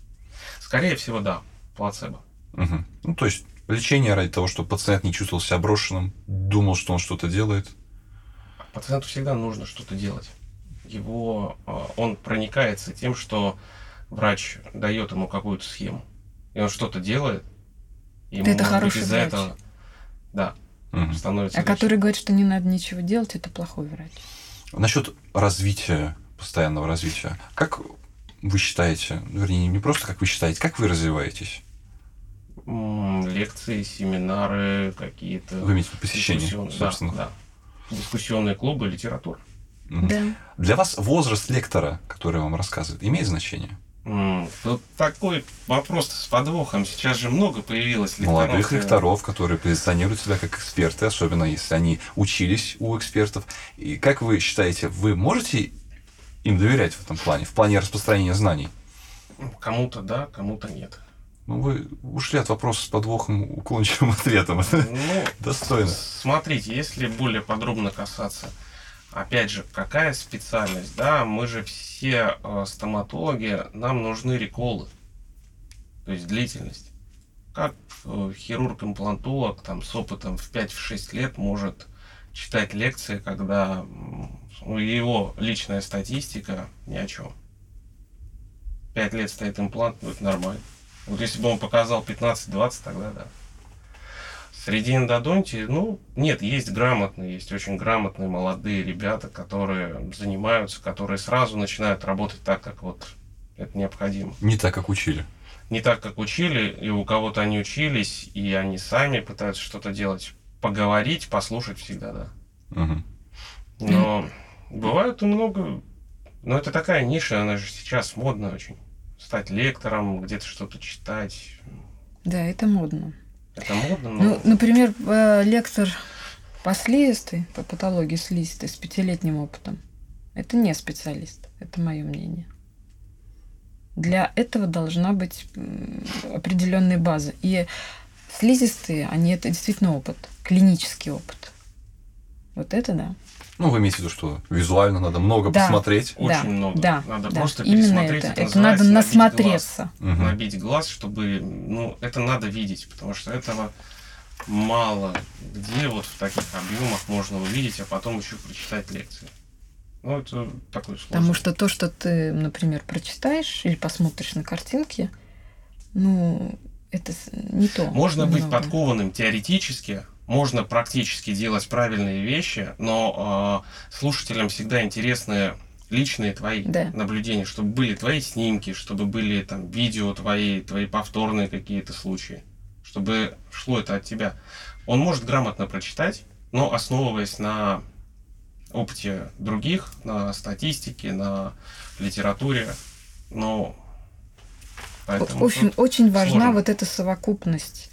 Скорее всего, да, плацебо. Мгм. Ну, то есть лечение ради того, чтобы пациент не чувствовал себя брошенным, думал, что он что-то делает. Пациенту всегда нужно что-то делать. Его, э, он проникается тем, что врач дает ему какую-то схему, и он что-то делает. и ему, Это хороший из-за врач. этого, да, Мгм. становится а легче. который говорит, что не надо ничего делать, это плохой врач. Насчет развития, постоянного развития. Как вы считаете, вернее, не просто как вы считаете, как вы развиваетесь? Лекции, семинары, какие-то Вы имеете в виду посещение, дискуссионные- собственно. Да, да. Дискуссионные клубы, литература. Да. Для вас возраст лектора, который вам рассказывает, имеет значение? Тут такой вопрос с подвохом. Сейчас же много появилось лекторов. Молодых лекторов, которые позиционируют себя как эксперты, особенно если они учились у экспертов. И как вы считаете, вы можете им доверять в этом плане, в плане распространения знаний? Кому-то да, кому-то нет. Ну, вы ушли от вопроса с подвохом, уклончивым ответом. Ну, достойно. смотрите, если более подробно касаться, опять же, какая специальность, да, мы же все э, стоматологи, нам нужны реколы, то есть длительность. Как э, хирург-имплантолог там с опытом в 5-6 лет может читать лекции, когда м, его личная статистика ни о чем. 5 лет стоит имплант, ну это нормально. Вот если бы он показал 15-20, тогда да. Среди эндодонтии, ну, нет, есть грамотные, есть очень грамотные молодые ребята, которые занимаются, которые сразу начинают работать так, как вот это необходимо. Не так, как учили. Не так, как учили, и у кого-то они учились, и они сами пытаются что-то делать. Поговорить, послушать всегда, да. Мгм. Но бывает и много... Но это такая ниша, она же сейчас модная очень. Стать лектором, где-то что-то читать. Да, это модно. Это модно, но... Ну, например, э, лектор по слизистой, по патологии слизистой с пятилетним опытом. Это не специалист, это мое мнение. Для этого должна быть определенная база. И слизистые, они это действительно опыт, клинический опыт. Вот это да. Ну, вы имеете в виду, что визуально надо много Да. посмотреть. Очень Да, много. да, надо да, просто именно пересмотреть. это. Это, Это надо набить насмотреться. глаз. Мгм. Набить глаз, чтобы, ну, это надо видеть, потому что этого мало где вот в таких объемах можно увидеть, а потом еще прочитать лекции. Ну, это такой сложный. Потому что то, что ты, например, прочитаешь или посмотришь на картинке, ну, это не то. Можно быть немного. подкованным теоретически, можно практически делать правильные вещи, но э, слушателям всегда интересны личные твои Да. наблюдения, чтобы были твои снимки, чтобы были там видео твои, твои повторные какие-то случаи, чтобы шло это от тебя. Он может грамотно прочитать, но основываясь на опыте других, на статистике, на литературе, но поэтому Очень, тут очень важна сложно. вот эта совокупность.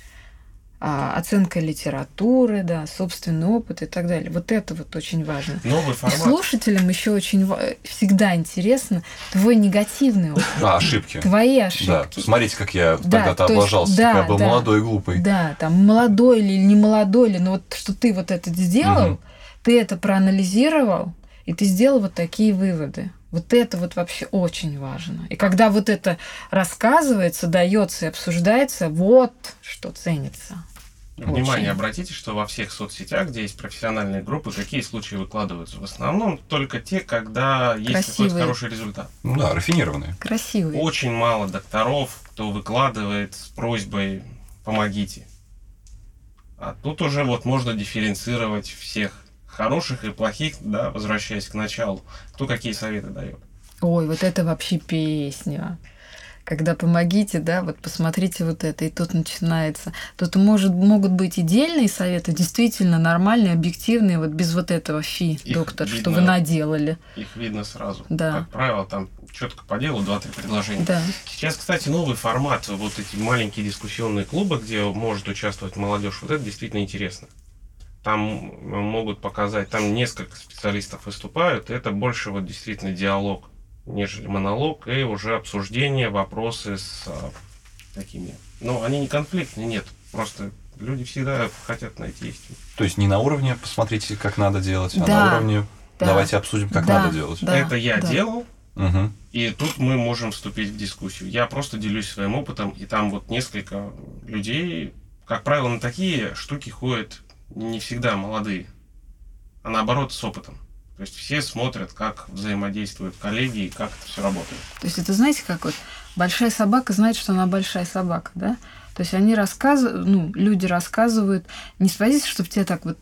А, оценка литературы, да, собственный опыт и так далее. Вот это вот очень важно. новый И формат. слушателям еще очень ва- всегда интересно твой негативный опыт, А, ошибки. твои Да, ошибки. смотрите, как я Да, тогда-то есть, облажался, да, я был да. молодой и глупый. Да, там молодой или не молодой, или, но вот что ты вот это сделал, Мгм. ты это проанализировал, и ты сделал вот такие выводы. Вот это вот вообще очень важно. И когда вот это рассказывается, дается и обсуждается, вот что ценится. Внимание, Очень. обратите, что во всех соцсетях, где есть профессиональные группы, какие случаи выкладываются. В основном только те, когда есть какой-то Красивые. хороший результат. Ну да, рафинированные. Красивый. Очень мало докторов, кто выкладывает с просьбой «помогите». А тут уже вот можно дифференцировать всех хороших и плохих, да, возвращаясь к началу, кто какие советы дает. Ой, вот это вообще песня. Когда помогите, да, вот посмотрите вот это, и тут начинается. Тут может, могут быть и дельные советы, действительно нормальные, объективные, вот без вот этого фи, Их доктор, что видно. вы наделали. Их видно сразу. Да. Как правило, там четко по делу два-три предложения. Да. Сейчас, кстати, новый формат, вот эти маленькие дискуссионные клубы, где может участвовать молодежь, вот это действительно интересно. Там могут показать, там несколько специалистов выступают, и это больше вот действительно диалог, нежели монолог, и уже обсуждение, вопросы с а, такими. Но они не конфликтные, нет, просто люди всегда хотят найти истину. То есть не на уровне посмотрите, как надо делать, а Да, на уровне да. давайте обсудим, как Да, надо делать. да. это я да. делал, Мгм. И тут мы можем вступить в дискуссию. Я просто делюсь своим опытом, и там вот несколько людей, как правило, на такие штуки ходят не всегда молодые, а наоборот с опытом. То есть все смотрят, как взаимодействуют коллеги и как это все работает. То есть это, знаете, как вот большая собака знает, что она большая собака, да? То есть они рассказывают, ну, люди рассказывают не с позиции, чтобы тебя так вот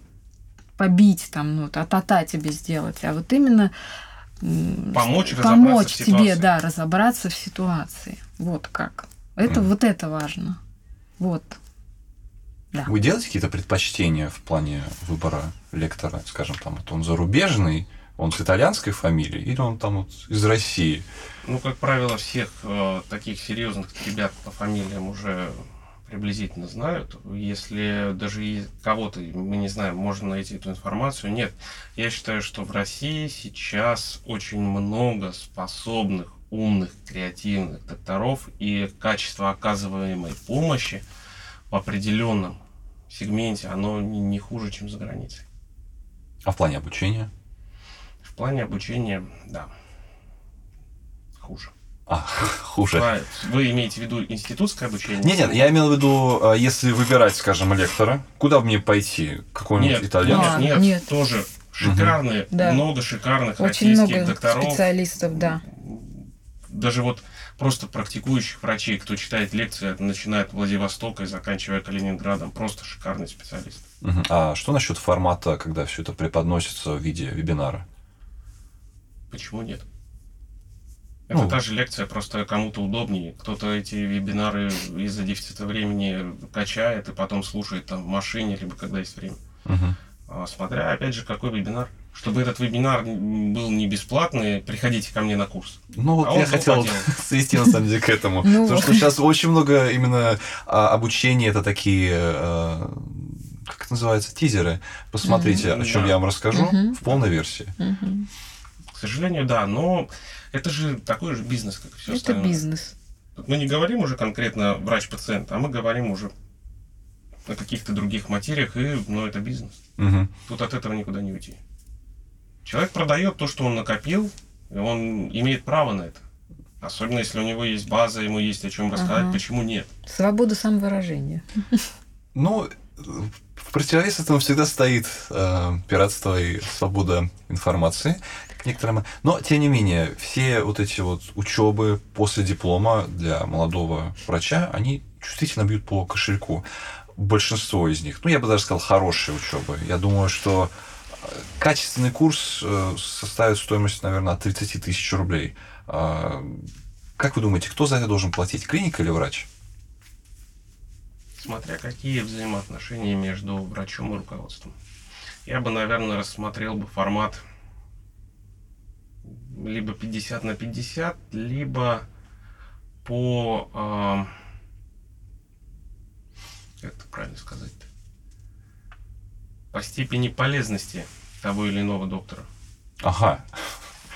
побить, там, ну, та-та-та тебе сделать, а вот именно Помочь помочь тебе, да, разобраться в ситуации. Вот как. Это Мгм. вот это важно. Вот. Да. Вы делаете какие-то предпочтения в плане выбора лектора? Скажем, там, вот он зарубежный, он с итальянской фамилией, или он там вот из России? Ну, как правило, всех э, таких серьезных ребят по фамилиям уже приблизительно знают. Если даже кого-то, мы не знаем, можно найти эту информацию, нет. Я считаю, что в России сейчас очень много способных, умных, креативных докторов, и качество оказываемой помощи в определенном сегменте, оно не, не хуже, чем за границей. А в плане обучения? В плане обучения, да, хуже. А, хуже. А, Вы имеете в виду институтское обучение? Нет, нет, я имел в виду, а, если выбирать, скажем, лектора, куда мне пойти? Какой-нибудь Нет, итальянский? нет, А, нет, нет. тоже шикарные, Да. много шикарных Очень российских много докторов. специалистов, да. Даже вот просто практикующих врачей, кто читает лекции, начиная от Владивостока и заканчивая Калининградом, просто шикарный специалист. А что насчет формата, когда все это преподносится в виде вебинара? Почему нет? Это Ну. та же лекция, просто кому-то удобнее. Кто-то эти вебинары из-за дефицита времени качает и потом слушает там в машине, либо когда есть время. А, Смотря, опять же, какой вебинар. Чтобы этот вебинар был не бесплатный, приходите ко мне на курс. Ну вот А он я хотел свести на самом деле к этому. Ну. Потому что сейчас очень много именно а, обучения, это такие, э, как это называется, тизеры. Посмотрите, о чем я вам расскажу в полной версии. К сожалению, да, но это же такой же бизнес, как и все Это остальное. бизнес. Тут Мы не говорим уже конкретно врач-пациент, а мы говорим уже о каких-то других материях, и, ну, это бизнес. Мгм. Тут от этого никуда не уйти. Человек продает то, что он накопил, и он имеет право на это. Особенно если у него есть база, ему есть о чем рассказать, Ага. почему нет. Свобода самовыражения. Ну, в противовес этому всегда стоит э, пиратство и свобода информации некоторым. Но, тем не менее, все вот эти вот учебы после диплома для молодого врача, они чувствительно бьют по кошельку. Большинство из них. Ну, я бы даже сказал, хорошие учебы. Я думаю, что качественный курс э, составит стоимость, наверное, от 30 тысяч рублей. А, Как вы думаете, кто за это должен платить, клиника или врач? Смотря какие взаимоотношения между врачом и руководством. Я бы, наверное, рассмотрел бы формат либо 50 на 50, либо по... а, как это правильно сказать По степени полезности того или иного доктора. Ага.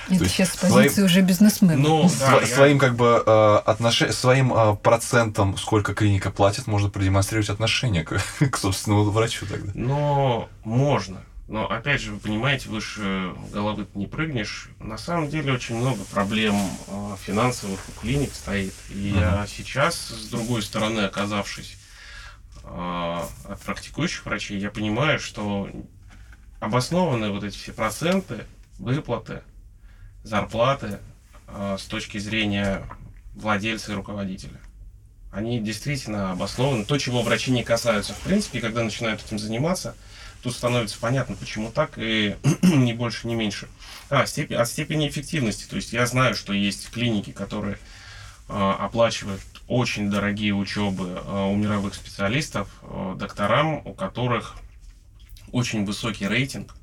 Это есть сейчас с своим- позиции уже бизнесмена. Ну, да, Сво- я- своим как бы э, отнош- своим э, процентом, сколько клиника платит, можно продемонстрировать отношение к, к собственному врачу тогда. Но можно. Но опять же, вы понимаете, выше головы не прыгнешь. На самом деле очень много проблем э, финансовых у клиник стоит. И я сейчас, с другой стороны, оказавшись от практикующих врачей, я понимаю, что обоснованы вот эти все проценты, выплаты, зарплаты э, с точки зрения владельца и руководителя. Они действительно обоснованы. То, чего врачи не касаются, в принципе, когда начинают этим заниматься, тут становится понятно, почему так, и ни больше, ни меньше. А, степень, от степени эффективности. То есть я знаю, что есть клиники, которые э, оплачивают очень дорогие учебы э, у мировых специалистов, э, докторам, у которых очень высокий рейтинг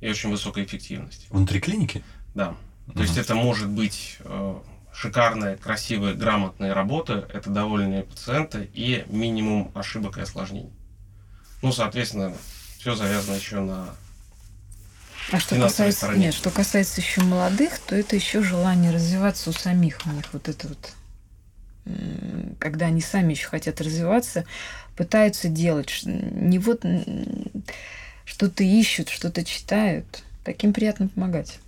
и очень высокая эффективность. Внутри клиники? Да. То есть это может быть э, шикарная, красивая, грамотная работа, это довольные пациенты и минимум ошибок и осложнений. Ну, соответственно, все завязано еще на... А что касается, стороне. нет, что касается еще молодых, то это еще желание развиваться у самих. У них вот это вот, когда они сами еще хотят развиваться, пытаются делать. Не вот что-то ищут, что-то читают. Таким приятно помогать.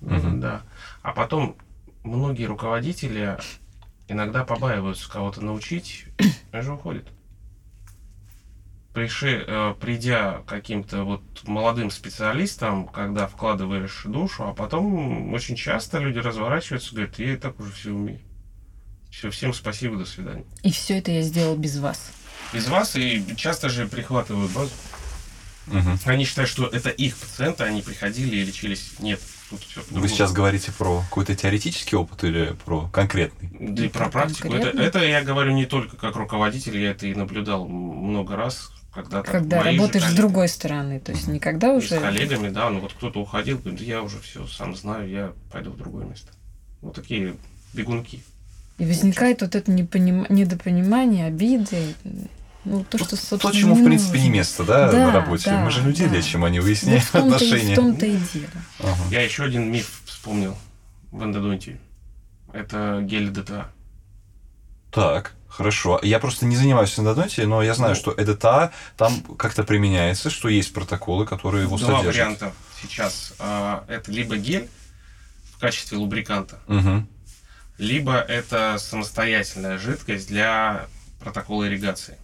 Мгм. Да. А потом многие руководители иногда побаиваются кого-то научить, и же уходят. Приши, э, придя к каким-то вот молодым специалистам, когда вкладываешь душу, а потом очень часто люди разворачиваются и говорят, я и так уже все умею. Все, всем спасибо, до свидания. И все это я сделал без вас. Без вас и часто же прихватывают базу. Мгм. Они считают, что это их пациенты, они приходили и лечились. Нет, тут все Вы сейчас говорите про какой-то теоретический опыт или про конкретный? Да и про практику. Это, это я говорю не только как руководитель, я это и наблюдал много раз, когда Когда работаешь с другой стороны. То есть никогда и уже... с коллегами, да, ну вот кто-то уходил, говорит, «Да я уже все сам знаю, я пойду в другое место. Вот такие бегунки. И возникает вот это непоним- недопонимание, обиды. Ну, то, что, собственно, То, чему, в принципе, не место, да, Да, на работе. да, Мы же люди да. лечим, а не Вот выясняем в том-то, и, отношения. в том-то и дело. Ага. Я еще один миф вспомнил в эндодонтии. Это гель ДТА. Так, хорошо. Я просто не занимаюсь эндодонтией, но я знаю, Ну. что ЭДТА там как-то применяется, что есть протоколы, которые его Два содержат. варианта сейчас. А, Это либо гель в качестве лубриканта, Мгм. Либо это самостоятельная жидкость для протокола ирригации.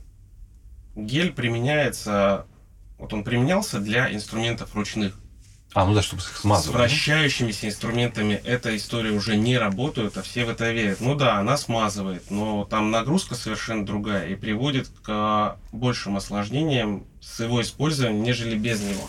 Гель применяется, вот он применялся для инструментов ручных. А, ну да, чтобы их С смазывать. вращающимися инструментами эта история уже не работает, а все в это верят. Ну да, она смазывает, но там нагрузка совершенно другая и приводит к большим осложнениям с его использованием, нежели без него.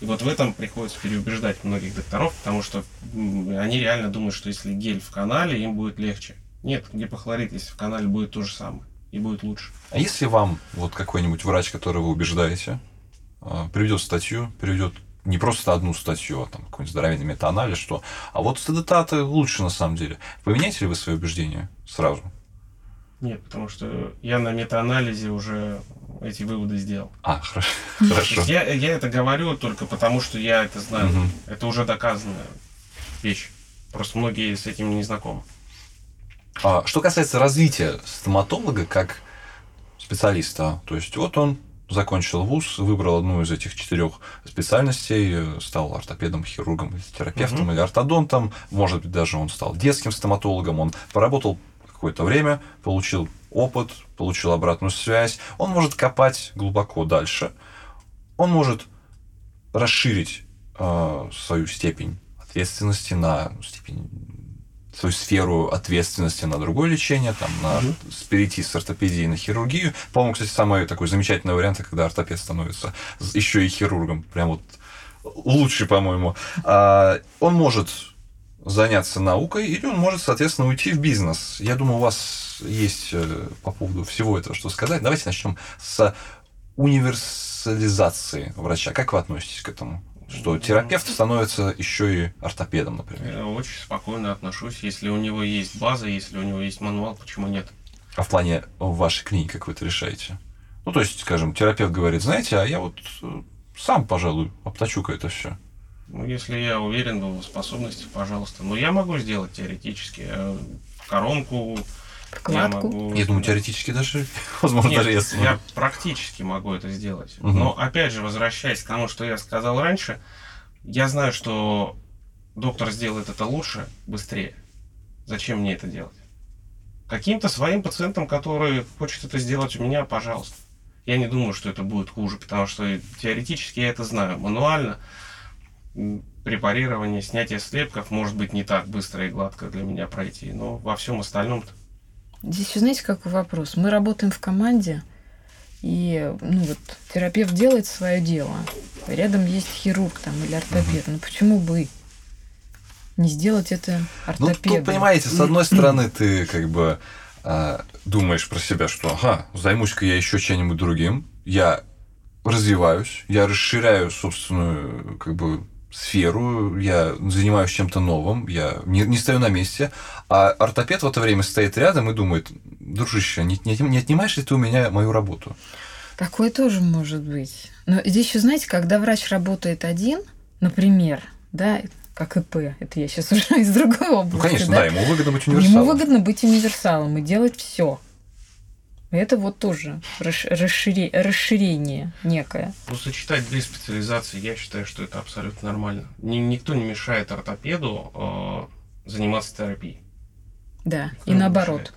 И вот в этом приходится переубеждать многих докторов, потому что они реально думают, что если гель в канале, им будет легче. Нет, гипохлорид, если в канале будет то же самое, и будет лучше. А если вам вот какой-нибудь врач, которого вы убеждаете, а, приведет статью, приведет не просто одну статью, а там какой-нибудь здоровенный метаанализ, что а вот ЭДТА лучше на самом деле. Поменяете ли вы свои убеждения сразу? Нет, потому что я на метаанализе уже эти выводы сделал. А, хорошо. Я, я это говорю только потому, что я это знаю. Мгм. Это уже доказанная вещь. Просто многие с этим не знакомы. А, Что касается развития стоматолога как специалиста, то есть вот он закончил вуз, выбрал одну из этих четырех специальностей, э, стал ортопедом, хирургом, терапевтом Мгм. или ортодонтом, может быть, даже он стал детским стоматологом, он поработал какое-то время, получил опыт, получил обратную связь, он может копать глубоко дальше, он может расширить э, свою степень ответственности на степень свою сферу ответственности на другое лечение, там, на с- перейти с ортопедии на хирургию. По-моему, кстати, самый такой замечательный вариант, когда ортопед становится еще и хирургом. Прям вот лучший, по-моему. А, он может заняться наукой, или он может, соответственно, уйти в бизнес. Я думаю, у вас есть э, по поводу всего этого что сказать. Давайте начнем с универсализации врача. Как вы относитесь к этому? Что терапевт становится еще и ортопедом, например. Я очень спокойно отношусь. Если у него есть база, если у него есть мануал, почему нет? А в плане вашей книги, как вы это решаете? Ну, то есть, скажем, терапевт говорит, знаете, а я вот э, сам, пожалуй, обточу-ка это все. Ну, если я уверен в его способностях, пожалуйста. Но я могу сделать теоретически э, коронку. Я Вкладку. могу... Я думаю, теоретически даже, возможно, Нет, даже я я смогу. практически могу это сделать. Мгм. Но опять же, возвращаясь к тому, что я сказал раньше, я знаю, что доктор сделает это лучше, быстрее. Зачем мне это делать? Каким-то своим пациентам, который хочет это сделать у меня, пожалуйста. Я не думаю, что это будет хуже, потому что теоретически я это знаю. Мануально препарирование, снятие слепков может быть не так быстро и гладко для меня пройти, но во всем остальном Здесь, еще знаете, какой вопрос? Мы работаем в команде, и ну вот терапевт делает свое дело. Рядом есть хирург там или ортопед. Ну почему бы не сделать это Ну, ортопеду? тут, понимаете, с одной стороны, ты как бы а, думаешь про себя, что, ага, займусь-ка я еще чем-нибудь другим, я развиваюсь, я расширяю собственную, как бы, сферу, я занимаюсь чем-то новым, я не, не стою на месте, а ортопед в это время стоит рядом и думает, дружище, не, не, не отнимаешь ли ты у меня мою работу? Такое тоже может быть. Но здесь еще, знаете, когда врач работает один, например, да, как ИП, это я сейчас уже из другой области. Ну, конечно, да, да, ему выгодно быть универсалом. Ему выгодно быть универсалом и делать все. Это вот тоже расш- расшире- расширение некое. Ну, сочетать две специализации, я считаю, что это абсолютно нормально. Ни- никто не мешает ортопеду э, заниматься терапией. Да, Никто и наоборот. мешает.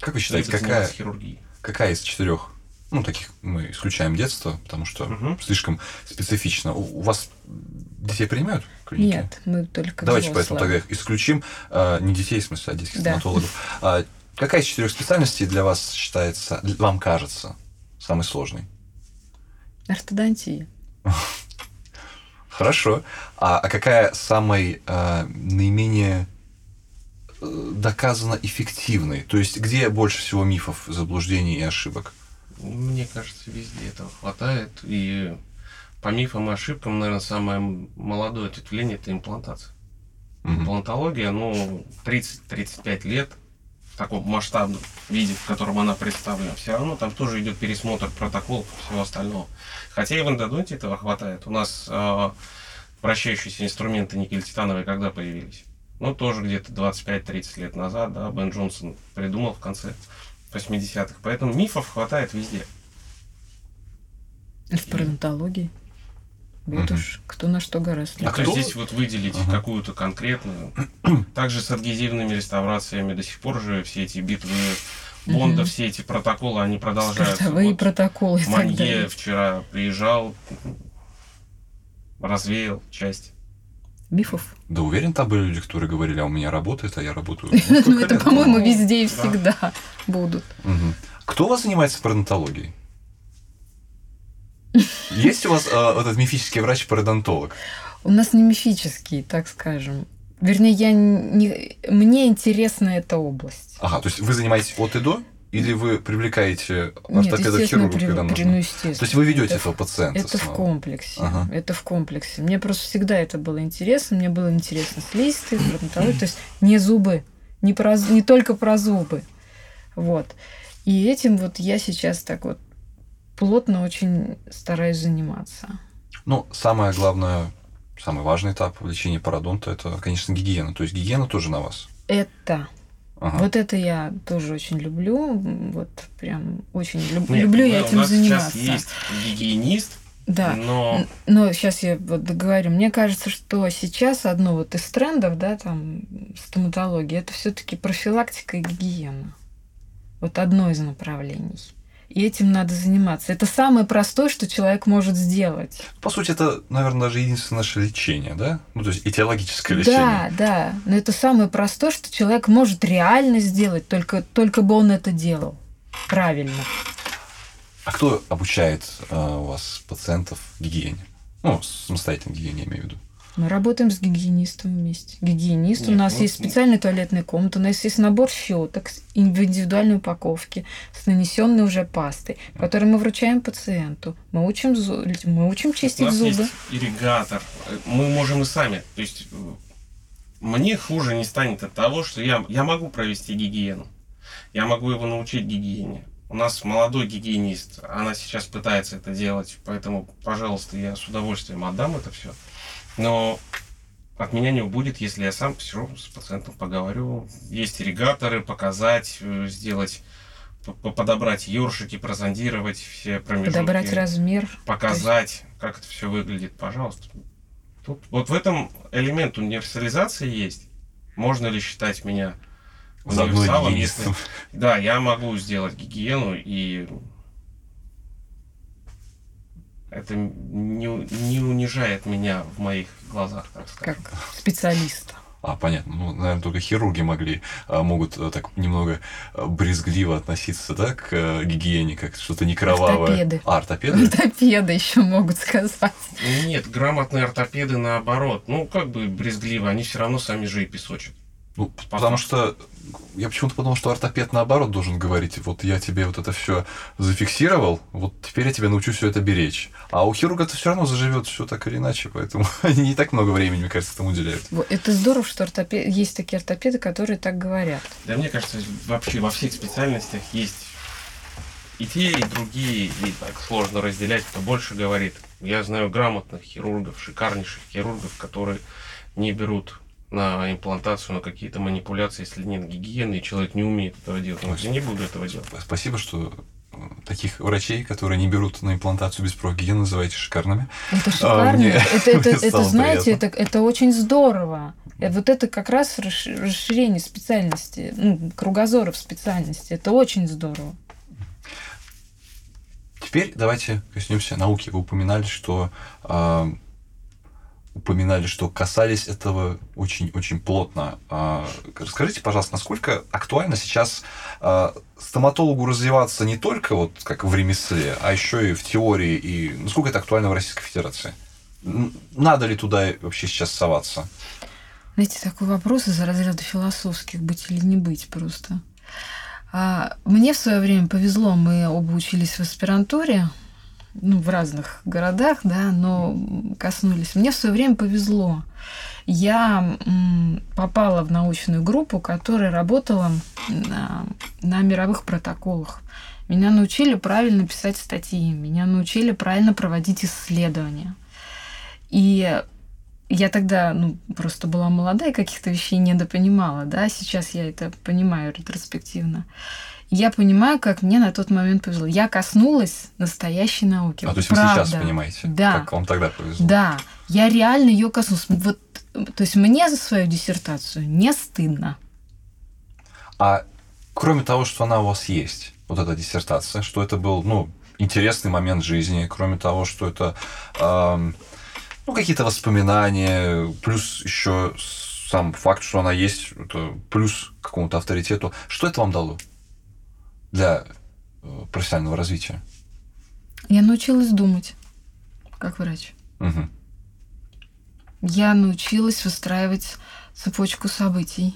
Как вы считаете, какая, хирургией. какая из четырех, ну, таких мы исключаем детство, потому что Мгм. слишком специфично. У, у вас детей принимают в клинике? Нет, мы только Давайте взрослые. поэтому тогда их исключим. А, не детей, в смысле, а детских Да. стоматологов. А какая из четырех специальностей для вас считается, вам кажется, самой сложной? Ортодонтия. Хорошо. А, а какая самой а, наименее э, доказанно эффективной? То есть где больше всего мифов, заблуждений и ошибок? Мне кажется, везде этого хватает. И по мифам и ошибкам, наверное, самое молодое ответвление – это имплантация. Имплантология, ну, 30-35 лет в таком масштабном виде, в котором она представлена, все равно там тоже идет пересмотр протоколов и всего остального. Хотя и в эндодонте этого хватает. У нас э, вращающиеся инструменты никель-титановые когда появились? Ну, тоже где-то 25-30 лет назад, да, Бен Джонсон придумал в конце 80-х. Поэтому мифов хватает везде. В пародонтологии. Вот уж кто на что гораздо. А А кто- здесь вот выделить Ага. какую-то конкретную. Также с адгезивными реставрациями до сих пор же все эти битвы Бонда, Мгм. все эти протоколы, они продолжаются. Спиртовые Вот протоколы Манье вчера приезжал, развеял часть. Мифов. Да уверен, там были люди, которые говорили, а у меня работает, а я работаю. Ну, это, по-моему, Ну, везде и да. всегда будут. Кто у вас занимается пародонтологией? Есть у вас э, вот этот мифический врач-пародонтолог? У нас не мифический, так скажем. Вернее, я не... мне интересна эта область. Ага, то есть вы занимаетесь от и до? Или вы привлекаете ортопеда-хирурга, при- когда при- нужно? ну, естественно. То есть вы ведете Это этого пациента Это в самого? комплексе. Ага. Это в комплексе. Мне просто всегда это было интересно. Мне было интересно слизистые, пародонтология. То есть не зубы, не, про, не только про зубы. Вот. И этим вот я сейчас так вот плотно очень стараюсь заниматься. Ну, самое главное, самый важный этап в лечении пародонта – это, конечно, гигиена. То есть гигиена тоже на вас. Это Ага. Вот это я тоже очень люблю. Вот прям очень люб... Нет, люблю я этим у нас заниматься. Сейчас есть гигиенист, да, но... но сейчас я вот договорю. Мне кажется, что сейчас одно вот из трендов, да, там, стоматологии, это все таки профилактика и гигиена. Вот одно из направлений. И этим надо заниматься. Это самое простое, что человек может сделать. По сути, это, наверное, даже единственное наше лечение, да? Ну, то есть этиологическое лечение. Да, да. Но это самое простое, что человек может реально сделать, только, только бы он это делал правильно. А кто обучает э, у вас пациентов гигиене? Ну, самостоятельной гигиене, я имею в виду. Мы работаем с гигиенистом вместе. Гигиенист. Нет, у нас вот... есть специальная туалетная комната, у нас есть набор щеток в индивидуальной упаковке с нанесенной уже пастой, которую мы вручаем пациенту. Мы учим, мы учим чистить у нас зубы. Есть ирригатор. Мы можем и сами. То есть э, мне хуже не станет от того, что я, я могу провести гигиену. Я могу его научить гигиене. У нас молодой гигиенист, она сейчас пытается это делать, поэтому, пожалуйста, я с удовольствием отдам это все. Но от меня не убудет, если я сам сижу с пациентом, поговорю. Есть ирригаторы, показать, э, сделать, подобрать ёршики, прозондировать все промежутки. Подобрать размер. Показать, есть... как это все выглядит, пожалуйста. Тут, вот в этом элемент универсализации есть. Можно ли считать меня универсалом, если... Да, я могу сделать гигиену, и это не, не унижает меня в моих глазах, так сказать. Как специалиста. А, понятно. Ну, наверное, только хирурги могли, а, могут а, так немного а, брезгливо относиться, да, к гигиене, как что-то не кровавое. Ортопеды. А, ортопеды? Ортопеды еще могут сказать. Нет, грамотные ортопеды наоборот. Ну, как бы брезгливо, они все равно сами же и песочат. Ну, потому что я почему-то подумал, что ортопед наоборот должен говорить, вот я тебе вот это все зафиксировал, вот теперь я тебя научу все это беречь. А у хирурга это все равно заживет все так или иначе, поэтому они не так много времени, мне кажется, этому уделяют. Это здорово, что ортопед... есть такие ортопеды, которые так говорят. Да, мне кажется, вообще во всех специальностях есть и те, и другие, и так сложно разделять, кто больше говорит. Я знаю грамотных хирургов, шикарнейших хирургов, которые не берут на имплантацию, на какие-то манипуляции, если нет гигиены, и человек не умеет этого делать. Он я не буду этого делать. Спасибо, что э, таких врачей, которые не берут на имплантацию без профгигиены, называете шикарными. Это а, шикарно. А, мне это, это, это знаете, это, это очень здорово. И вот это как раз расширение специальности, ну, кругозора в специальности. Это очень здорово. Теперь давайте коснемся науки. Вы упоминали, что э, упоминали, что касались этого очень-очень плотно. А, расскажите, пожалуйста, насколько актуально сейчас а, стоматологу развиваться не только вот как в ремесле, а еще и в теории, и насколько это актуально в Российской Федерации? Надо ли туда вообще сейчас соваться? Знаете, такой вопрос из разряда философских, быть или не быть просто. А, мне в свое время повезло, мы оба учились в аспирантуре, ну, в разных городах, да, но коснулись. Мне в свое время повезло. Я попала в научную группу, которая работала на, на мировых протоколах. Меня научили правильно писать статьи, меня научили правильно проводить исследования. И я тогда ну, просто была молодая, каких-то вещей недопонимала, да, сейчас я это понимаю ретроспективно я понимаю, как мне на тот момент повезло. Я коснулась настоящей науки. А то есть Правда. вы сейчас понимаете, да. как вам тогда повезло? Да, я реально ее коснулась. Вот, то есть мне за свою диссертацию не стыдно. А кроме того, что она у вас есть, вот эта диссертация, что это был, ну, интересный момент жизни, кроме того, что это э, ну, какие-то воспоминания, плюс еще сам факт, что она есть, это плюс какому-то авторитету. Что это вам дало? Для э, профессионального развития? Я научилась думать, как врач. Угу. Я научилась выстраивать цепочку событий.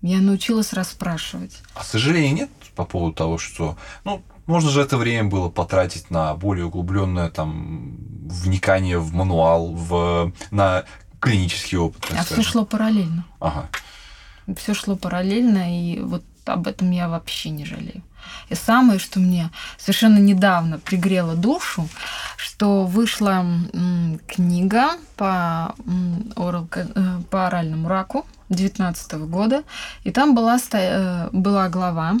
Я научилась расспрашивать. А сожалений нет по поводу того, что, ну, можно же это время было потратить на более углубленное там вникание в мануал, в на клинический опыт. А все шло параллельно. Ага. Все шло параллельно, и вот об этом я вообще не жалею. И самое, что мне совершенно недавно пригрело душу, что вышла книга по, орал, э, по оральному раку. 2019 года, и там была, э, была глава,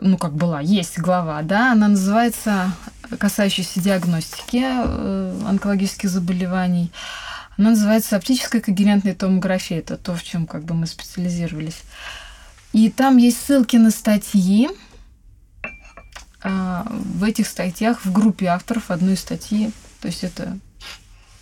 ну как была, есть глава, да, она называется, касающаяся диагностики э, онкологических заболеваний, она называется оптическая когерентная томография, это то, в чем как бы мы специализировались. И там есть ссылки на статьи, а, в этих статьях, в группе авторов одной статьи, то есть это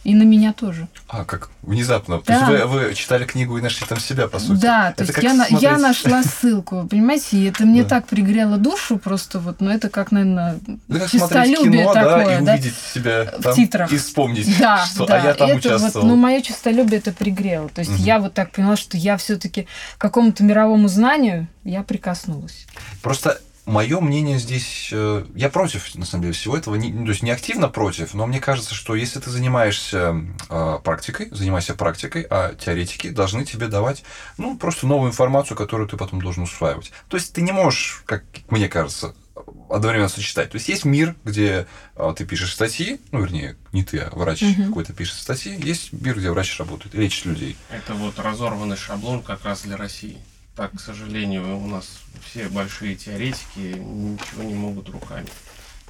и на меня тоже. А, как внезапно. Да. То есть вы, вы читали книгу и нашли там себя, по сути. Да, то есть я, смотреть... я нашла ссылку, понимаете, и это мне да. так пригрело душу просто, вот, ну это как, наверное, это как чистолюбие кино, такое, да, и да? увидеть себя там, в титрах. и вспомнить, да, что да. а я там это участвовал. Вот, ну, мое чистолюбие это пригрело. То есть угу. я вот так поняла, что я все-таки к какому-то мировому знанию я прикоснулась. Просто Мое мнение здесь, э, я против, на самом деле, всего этого, не, то есть не активно против, но мне кажется, что если ты занимаешься э, практикой, занимайся практикой, а теоретики должны тебе давать, ну, просто новую информацию, которую ты потом должен усваивать. То есть ты не можешь, как мне кажется, одновременно сочетать. То есть есть мир, где э, ты пишешь статьи, ну, вернее, не ты, а врач угу. какой-то пишет статьи, есть мир, где врач работает, лечит людей. Это вот разорванный шаблон как раз для России так, к сожалению, у нас все большие теоретики ничего не могут руками.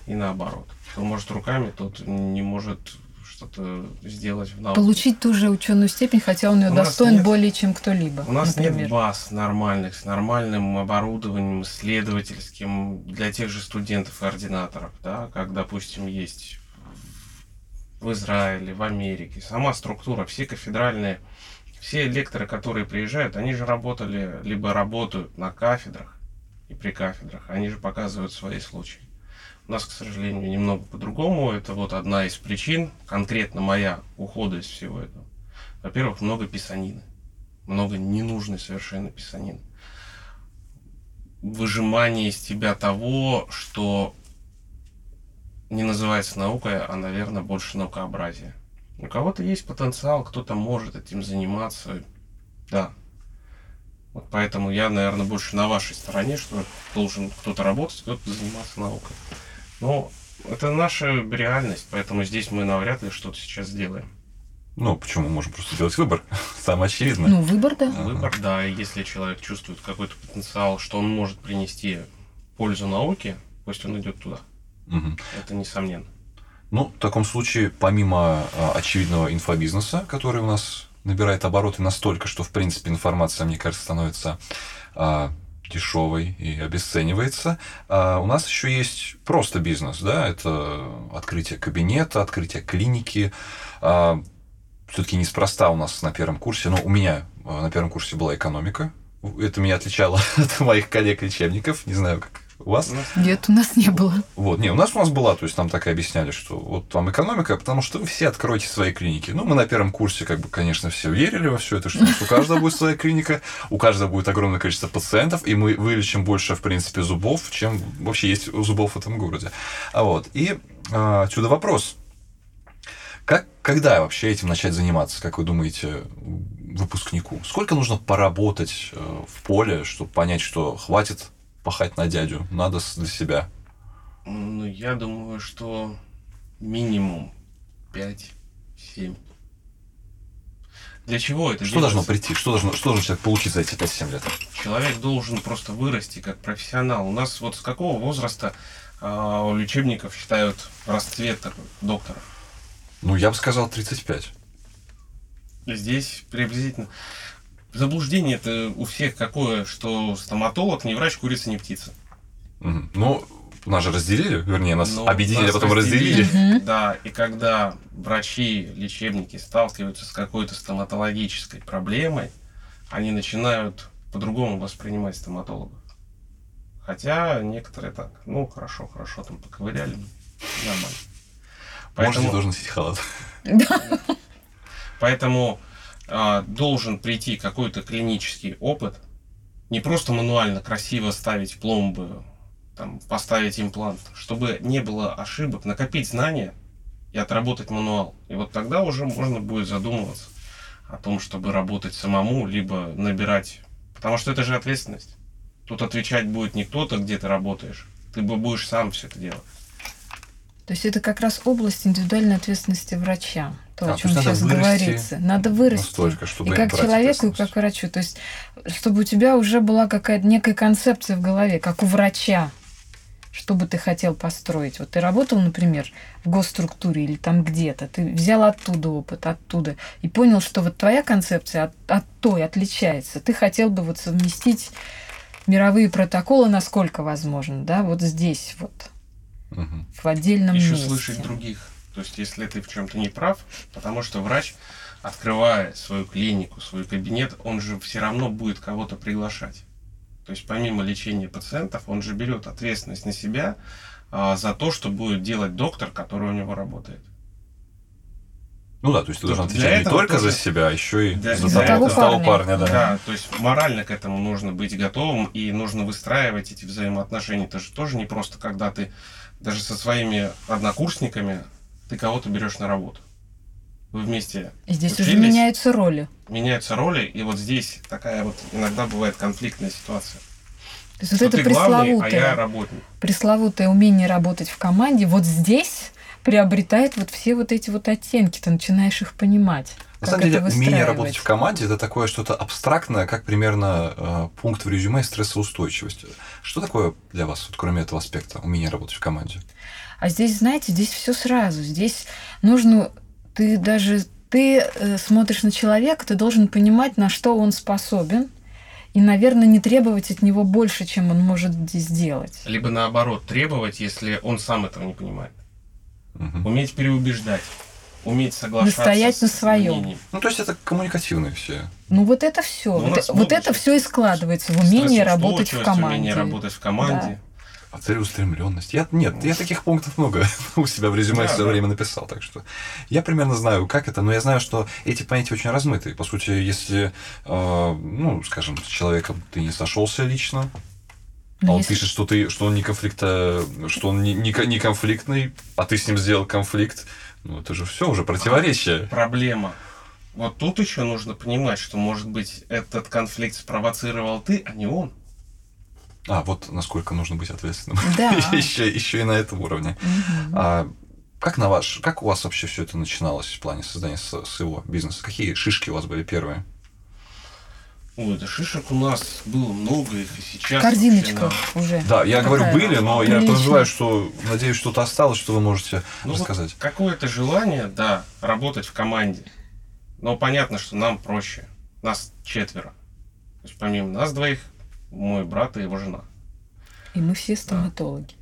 И наоборот. Кто может руками, тот не может что-то сделать в науке. Получить ту же ученую степень, хотя он ее у достоин нет, более, чем кто-либо. У нас например. нет баз нормальных, с нормальным оборудованием исследовательским для тех же студентов и ординаторов, да, как, допустим, есть в Израиле, в Америке. Сама структура, все кафедральные все лекторы, которые приезжают, они же работали, либо работают на кафедрах и при кафедрах, они же показывают свои случаи. У нас, к сожалению, немного по-другому. Это вот одна из причин, конкретно моя, ухода из всего этого. Во-первых, много писанины. Много ненужной совершенно писанины. Выжимание из тебя того, что не называется наукой, а, наверное, больше наукообразие. У кого-то есть потенциал, кто-то может этим заниматься. Да. Вот поэтому я, наверное, больше на вашей стороне, что должен кто-то работать, кто-то заниматься наукой. Но это наша реальность, поэтому здесь мы навряд ли что-то сейчас сделаем. Ну, почему? Мы можем просто сделать выбор. Самое очевидное. Ну, выбор, да. Выбор, да. И если человек чувствует какой-то потенциал, что он может принести пользу науке, пусть он идет туда. Угу. Это несомненно. Ну, в таком случае, помимо а, очевидного инфобизнеса, который у нас набирает обороты настолько, что, в принципе, информация, мне кажется, становится а, дешевой и обесценивается. А у нас еще есть просто бизнес, да, это открытие кабинета, открытие клиники. А, все-таки неспроста у нас на первом курсе, но у меня а, на первом курсе была экономика. Это меня отличало от моих коллег-лечебников. Не знаю, как у вас? Нет, у нас не было. Вот, не, у нас у нас была, то есть там так и объясняли, что вот там экономика, потому что вы все откроете свои клиники. Ну, мы на первом курсе, как бы, конечно, все верили во все это, что у каждого будет своя клиника, у каждого будет огромное количество пациентов, и мы вылечим больше, в принципе, зубов, чем вообще есть зубов в этом городе. А вот, и а, отсюда вопрос. Как, когда вообще этим начать заниматься, как вы думаете, выпускнику? Сколько нужно поработать э, в поле, чтобы понять, что хватит пахать на дядю, надо для себя? Ну, я думаю, что минимум 5-7. Для чего это Что делается? должно прийти? Что должно, что должен человек получить за эти 5-7 лет? Человек должен просто вырасти как профессионал. У нас вот с какого возраста э, у лечебников считают расцвет докторов? Ну, я бы сказал 35. Здесь приблизительно заблуждение это у всех какое, что стоматолог не врач, курица, не птица. Угу. Ну, нас же разделили, вернее, нас Но объединили, а потом разделили. разделили. Да, и когда врачи, лечебники сталкиваются с какой-то стоматологической проблемой, они начинают по-другому воспринимать стоматологов. Хотя некоторые так, ну хорошо, хорошо, там поковыряли, нормально. Поэтому... Может, должен носить халат. Поэтому а, должен прийти какой-то клинический опыт, не просто мануально красиво ставить пломбы, там, поставить имплант, чтобы не было ошибок, накопить знания и отработать мануал. И вот тогда уже можно будет задумываться о том, чтобы работать самому, либо набирать. Потому что это же ответственность. Тут отвечать будет не кто-то, где ты работаешь. Ты бы будешь сам все это делать. То есть это как раз область индивидуальной ответственности врача. То, А, о то чем надо сейчас говорится. Надо вырасти. Настолько, чтобы и как человеку, и как врачу. То есть, чтобы у тебя уже была какая-то некая концепция в голове, как у врача, что бы ты хотел построить. Вот ты работал, например, в госструктуре или там где-то, ты взял оттуда опыт, оттуда, и понял, что вот твоя концепция от, от той отличается. Ты хотел бы вот совместить мировые протоколы насколько возможно, да, вот здесь вот, Мгм. в отдельном Еще месте. слышать других. То есть, если ты в чем-то не прав, потому что врач, открывая свою клинику, свой кабинет, он же все равно будет кого-то приглашать. То есть, помимо лечения пациентов, он же берет ответственность на себя а, за то, что будет делать доктор, который у него работает. Ну да, то есть ты должен Для отвечать не только тоже- за себя, а еще и Да, за, за того, за того парня. парня, да. Да, то есть морально к этому нужно быть готовым и нужно выстраивать эти взаимоотношения. Это же тоже не просто, когда ты даже со своими однокурсниками ты кого-то берешь на работу. Вы вместе И здесь уже учились, меняются роли. меняются роли, и вот здесь такая вот иногда бывает конфликтная ситуация. То есть вот Что это ты главный, а пресловутое, я работник. пресловутое умение работать в команде, вот здесь приобретает вот все вот эти вот оттенки, ты начинаешь их понимать. На как самом деле, умение работать в команде это такое что-то абстрактное, как примерно э, пункт в резюме стрессоустойчивости. Что такое для вас, вот, кроме этого аспекта, умение работать в команде? А здесь, знаете, здесь все сразу. Здесь нужно, ты даже, ты э, смотришь на человека, ты должен понимать, на что он способен, и, наверное, не требовать от него больше, чем он может здесь сделать. Либо наоборот, требовать, если он сам этого не понимает. Мгм. Уметь переубеждать, уметь соглашаться Настоять на своем. мнением. Ну, то есть это коммуникативные все. Ну вот это все, Ну, вот, вот это все и складывается в умение работать в команде. Умение работать в команде. А целеустремленность. Я, нет, я таких пунктов много у себя в резюме Да, в свое да. время написал, так что я примерно знаю, как это, но я знаю, что эти понятия очень размытые. По сути, если, э, ну, скажем, с человеком ты не сошелся лично, Но а он если- пишет, что ты, что он не конфликта, что он не, не, ко- не конфликтный, а ты с ним сделал конфликт, ну это же все уже противоречие. Проблема. Вот тут еще нужно понимать, что, может быть, этот конфликт спровоцировал ты, а не он. А вот насколько нужно быть ответственным. Да. еще, еще и на этом уровне. Мгм. А как на ваш, как у вас вообще все это начиналось в плане создания своего бизнеса? Какие шишки у вас были первые? Ой, да шишек у нас было много, их и сейчас. Корзиночка вообще уже. Да, я говорю были, но я приличная. подозреваю, что надеюсь, что-то осталось, что вы можете Ну, вот рассказать. Какое-то желание, да, работать в команде. Но понятно, что нам проще. Нас четверо. То есть помимо нас двоих, мой брат и его жена. И мы все стоматологи.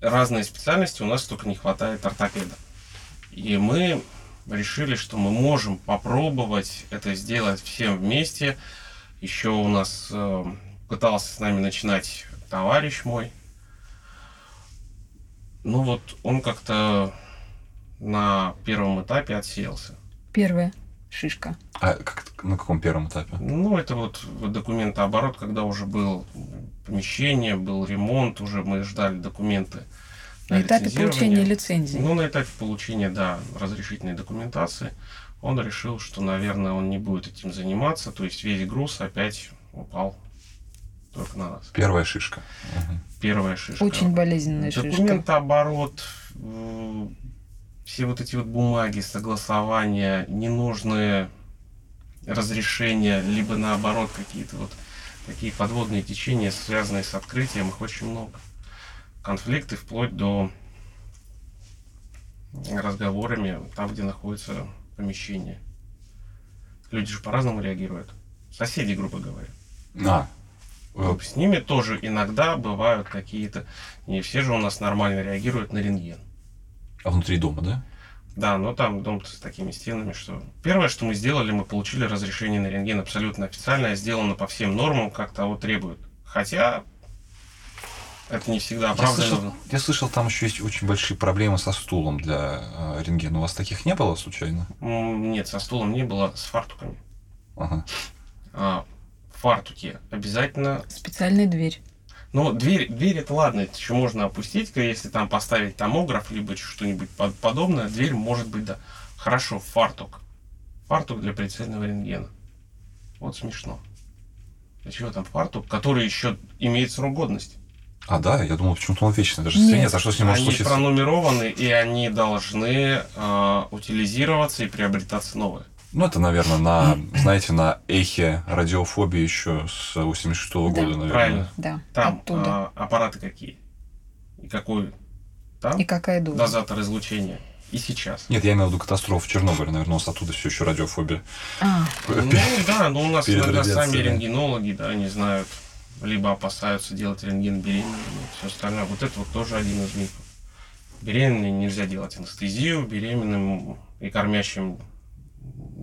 разные специальности, у нас только не хватает ортопеда. И мы решили, что мы можем попробовать это сделать всем вместе. Еще у нас э, пытался с нами начинать товарищ мой. Ну вот он как-то на первом этапе отсеялся. Первая шишка. А как, на каком первом этапе? Ну, это вот документооборот, когда уже был помещение, был ремонт, уже мы ждали документы. На этапе лицензирование. получения лицензии. Ну, на этапе получения, да, разрешительной документации, он решил, что, наверное, он не будет этим заниматься, то есть весь груз опять упал только на нас. Первая шишка. Первая шишка. Очень болезненная шишка. Документооборот, все вот эти вот бумаги, согласования, ненужные разрешения, либо наоборот какие-то вот такие подводные течения, связанные с открытием, их очень много. Конфликты вплоть до разговорами там, где находится помещение. Люди же по-разному реагируют. Соседи, грубо говоря. А, э, С ними тоже иногда бывают какие-то... Не все же у нас нормально реагируют на рентген. а внутри дома, да? Да, но там дом с такими стенами, что... Первое, что мы сделали, мы получили разрешение на рентген абсолютно официальное, сделано по всем нормам, как того требуют. Хотя это не всегда Я правда. слышал, я слышал, там еще есть очень большие проблемы со стулом для э, рентгена. У вас таких не было случайно? Нет, со стулом не было, с фартуками. Ага. А, фартуки обязательно Специальная дверь. Ну, дверь, дверь это ладно, это еще можно опустить, если там поставить томограф, либо что-нибудь под- подобное, дверь может быть, да. Хорошо, фартук. Фартук для прицельного рентгена. Вот смешно. Для чего там фартук, который еще имеет срок годности? А, да? Я думал, почему-то он вечный. Даже Нет. свинец. А что с ним может Они случиться? пронумерованы, и они должны э, утилизироваться и приобретаться новые. Ну, это, наверное, на, знаете, на эхе радиофобии еще с 86 -го Да, года, наверное. Правильно. Да, Там оттуда. а, аппараты какие? И какой там И какая доза? дозатор излучения? И сейчас. Нет, я имел в виду катастрофу в Чернобыле, наверное, у нас оттуда все еще радиофобия. А, Ну да, но у нас иногда сами рентгенологи, да, не знают, либо опасаются делать рентген беременными, все остальное. Вот это вот тоже один из мифов. Беременным нельзя делать анестезию, беременным и кормящим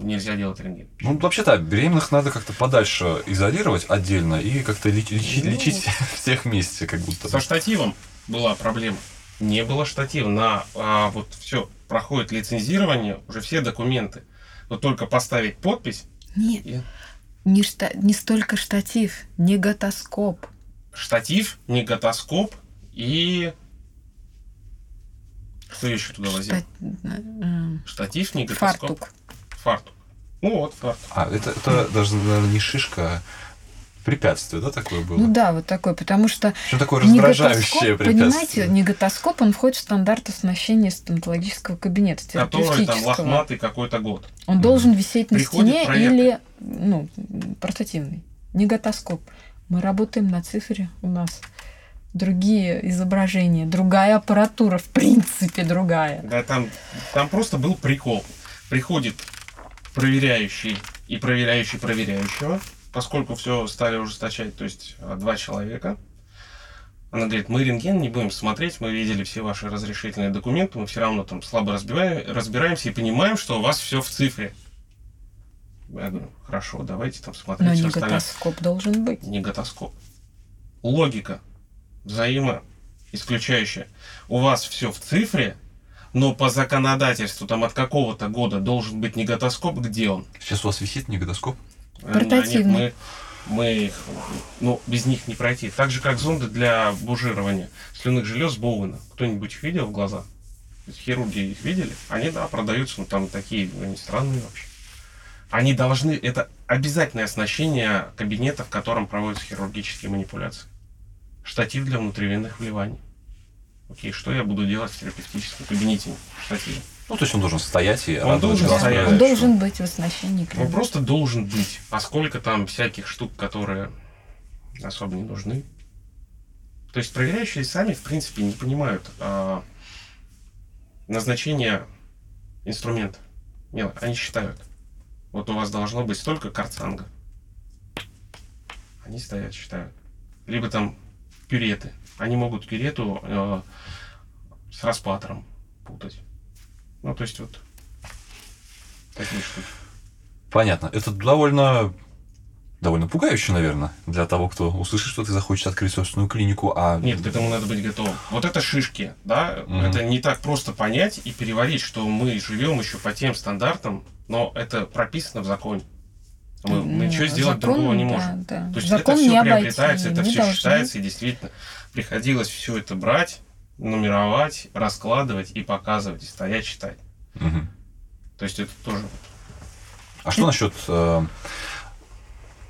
нельзя делать рентген. Ну, вообще-то, беременных надо как-то подальше изолировать отдельно и как-то леч- лечить, Ну. лечить всех вместе, как будто. Со штативом была проблема. Не было штатива. На а, вот все проходит лицензирование, уже все документы. Вот только поставить подпись нет, и не, шта- не столько штатив, не готоскоп. штатив, неготоскоп и что я еще туда возил? Шта- м, Штатив, неготоскоп, Фартук. фартук. Ну вот, фартук. А, это, это даже, наверное, не шишка, а препятствие, да, такое было? Ну да, вот такой, потому что Причем такое раздражающее препятствие. понимаете, неготоскоп, он входит в стандарт оснащения стоматологического кабинета, Который там терапевтического. лохматый какой-то год. Он должен висеть на Приходит стене проектор. или ну, портативный. Неготоскоп. Мы работаем на цифре, у нас другие изображения, другая аппаратура, в принципе, другая. Да, там, там просто был прикол. Приходит проверяющий и проверяющий проверяющего, поскольку все стали ужесточать, то есть а, два человека. Она говорит, мы рентген не будем смотреть, мы видели все ваши разрешительные документы, мы все равно там слабо разбираем, разбираемся и понимаем, что у вас все в цифре. Я говорю, хорошо, давайте там Но смотреть остальное. неготоскоп должен быть. не готоскоп. Логика взаимоисключающая. У вас все в цифре, но по законодательству там от какого-то года должен быть не готоскоп, где он? Сейчас у вас висит негодоскоп? Э, Портативный. Мы, мы их, ну, без них не пройти. Так же, как зонды для бужирования слюнных желез Боуэна. Кто-нибудь их видел в глаза? Хирурги их видели? Они, да, продаются, ну, там такие, они странные вообще. Они должны, это обязательное оснащение кабинета, в котором проводятся хирургические манипуляции. Штатив для внутривенных вливаний. Окей, что я буду делать в терапевтическом кабинете штативе? Ну, то есть он должен стоять и Он радовать должен глаз стоять. Он должен быть в оснащении Он просто должен быть. А сколько там всяких штук, которые особо не нужны? То есть проверяющие сами, в принципе, не понимают а, назначения инструмента. Нет, они считают. Вот у вас должно быть столько карцанга. Они стоят, считают. Либо там пюреты. Они могут пюрету э, с распатором путать. Ну, то есть вот такие штуки. Понятно. Это довольно довольно пугающе, наверное, для того, кто услышит, что ты захочешь открыть собственную клинику, а... Нет, к этому надо быть готовым. Вот это шишки, да, Мгм. это не так просто понять и переварить, что мы живем еще по тем стандартам, но это прописано в законе. Мы, мы Ну, ничего сделать закон, другого не да, можем. да. То есть Закон это не все обойти, приобретается, это не все должны. считается, и действительно приходилось все это брать, нумеровать, раскладывать и показывать, и стоять, читать. Мгм. То есть это тоже А что насчет, э,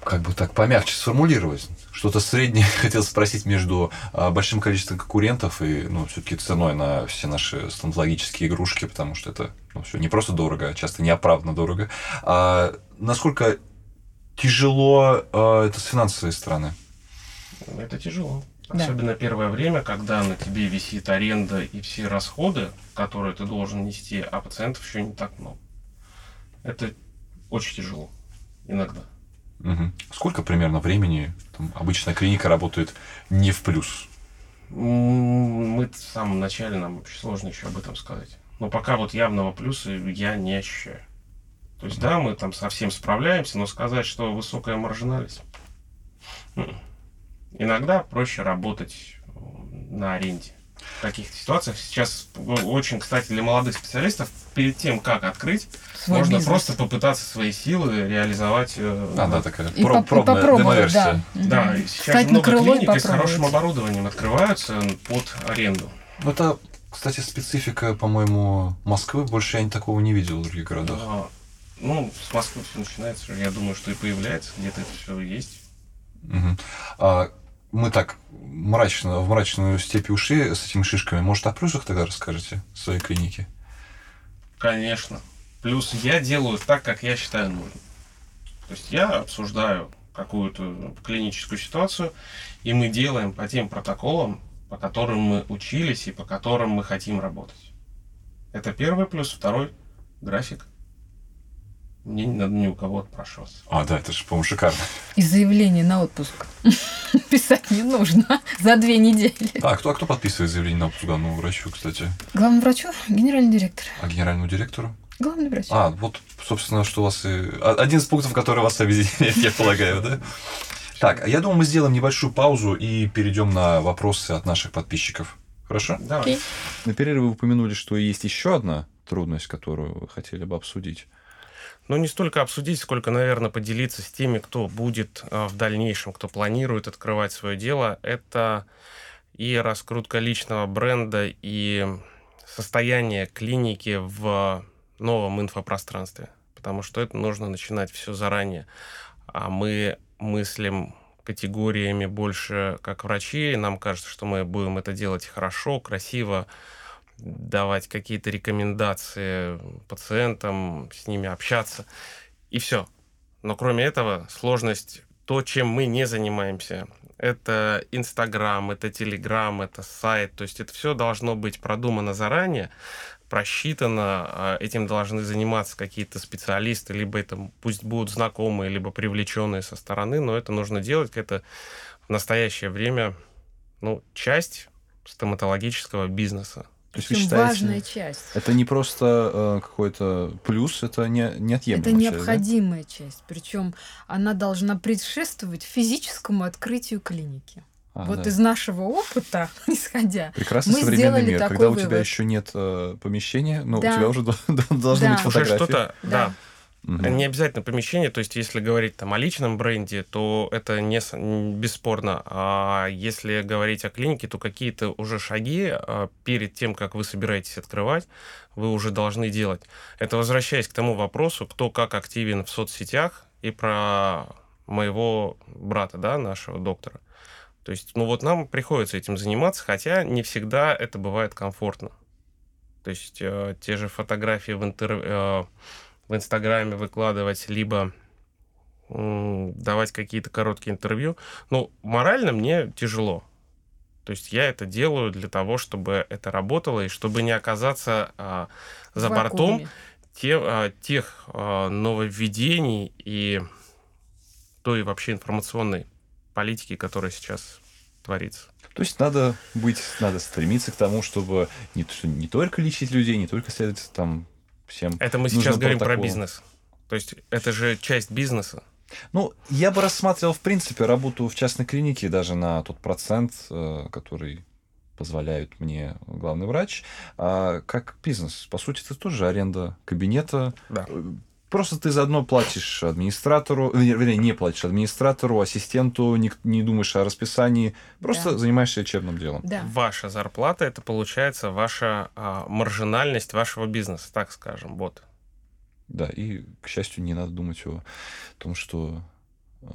как бы так помягче сформулировать? Что-то среднее хотел спросить между э, большим количеством конкурентов и, ну, все-таки ценой на все наши стоматологические игрушки, потому что это ну, все не просто дорого, а часто неоправданно дорого. А насколько тяжело э, это с финансовой стороны? Это тяжело. Да. Особенно первое время, когда на тебе висит аренда и все расходы, которые ты должен нести, а пациентов еще не так много. Это очень тяжело. Иногда. Мгм. Сколько примерно времени там, обычная клиника работает не в плюс? Мы в самом начале, нам очень сложно еще об этом сказать. Но пока вот явного плюса я не ощущаю. То есть, да, мы там совсем справляемся, но сказать, что высокая маржинальность. Иногда проще работать э, на аренде. В каких-то ситуациях сейчас очень, кстати, для молодых специалистов, перед тем, как открыть, Свой можно бизнес. просто попытаться свои силы реализовать. э, А, да, такая И, про- поп- и пробная попробовать, да. Да, и сейчас Встать на много клиник и с хорошим оборудованием открываются под аренду. Ну, Это, кстати, специфика, по-моему, Москвы. Больше я такого не видел в других городах. А, Ну, с Москвы все начинается. Я думаю, что и появляется, где-то это все есть. Мгм. А мы так мрачно, в мрачную степь ушли с этими шишками. Может, о плюсах тогда расскажете своей клиники? Конечно. Плюс я делаю так, как я считаю нужным. То есть я обсуждаю какую-то клиническую ситуацию, и мы делаем по тем протоколам, по которым мы учились и по которым мы хотим работать. Это первый плюс. Второй – график. Мне не надо ни у кого отпрашиваться. А, да, это же, по-моему, шикарно. И заявление на отпуск писать не нужно за две недели. А кто, а кто подписывает заявление на отпуск главному врачу, кстати? Главному врачу – генеральный директор. А генеральному директору? Главный врач. А, вот, собственно, что у вас и... а- Один из пунктов, который вас объединяет, я полагаю, да? Так, я думаю, мы сделаем небольшую паузу и перейдем на вопросы от наших подписчиков. Хорошо? Давай. Окей. На перерыве вы упомянули, что есть еще одна трудность, которую вы хотели бы обсудить. Ну, не столько обсудить, сколько, наверное, поделиться с теми, кто будет а, в дальнейшем, кто планирует открывать свое дело. Это и раскрутка личного бренда, и состояние клиники в новом инфопространстве. Потому что это нужно начинать все заранее. А мы мыслим категориями больше как врачи. Нам кажется, что мы будем это делать хорошо, красиво, давать какие-то рекомендации пациентам, с ними общаться, и все. Но кроме этого, сложность, то, чем мы не занимаемся, это Инстаграм, это Телеграм, это сайт, то есть это все должно быть продумано заранее, просчитано, а этим должны заниматься какие-то специалисты, либо это пусть будут знакомые, либо привлеченные со стороны, но это нужно делать, это в настоящее время ну, часть стоматологического бизнеса. То есть вы считаете, важная часть. это не просто э, какой-то плюс, это не, неотъемлемая Это часть, да? необходимая часть. Причем она должна предшествовать физическому открытию клиники. А, вот да. из нашего опыта, исходя, Прекрасный мы современный сделали мир, такой когда у тебя вывод. еще нет э, помещения, но Да. у тебя уже до- до- должны Да. быть Уже фотографии. что-то, Да. да. Мгм. Не обязательно помещение, то есть если говорить там о личном бренде, то это не бесспорно. А если говорить о клинике, то какие-то уже шаги а, перед тем, как вы собираетесь открывать, вы уже должны делать. Это возвращаясь к тому вопросу, кто как активен в соцсетях и про моего брата, да, нашего доктора. То есть, ну вот нам приходится этим заниматься, хотя не всегда это бывает комфортно. То есть э, те же фотографии в, интер... э, в Инстаграме выкладывать, либо давать какие-то короткие интервью. Ну, морально мне тяжело. То есть я это делаю для того, чтобы это работало и чтобы не оказаться а, за бортом те- а, тех а, нововведений и той вообще информационной политики, которая сейчас творится. То есть надо быть, надо стремиться к тому, чтобы не, не только лечить людей, не только следовать там всем. Это мы сейчас говорим про протокол. бизнес. То есть это же часть бизнеса. Ну, я бы рассматривал, в принципе, работу в частной клинике даже на тот процент, э, который позволяет мне главный врач, а, как бизнес. По сути, это тоже аренда кабинета. Да. Просто ты заодно платишь администратору, э, вернее, не платишь администратору, ассистенту, не, не думаешь о расписании, просто Да. занимаешься лечебным делом. Да. Ваша зарплата это получается ваша а, маржинальность вашего бизнеса, так скажем. Вот. Да, и, к счастью, не надо думать о том, что э,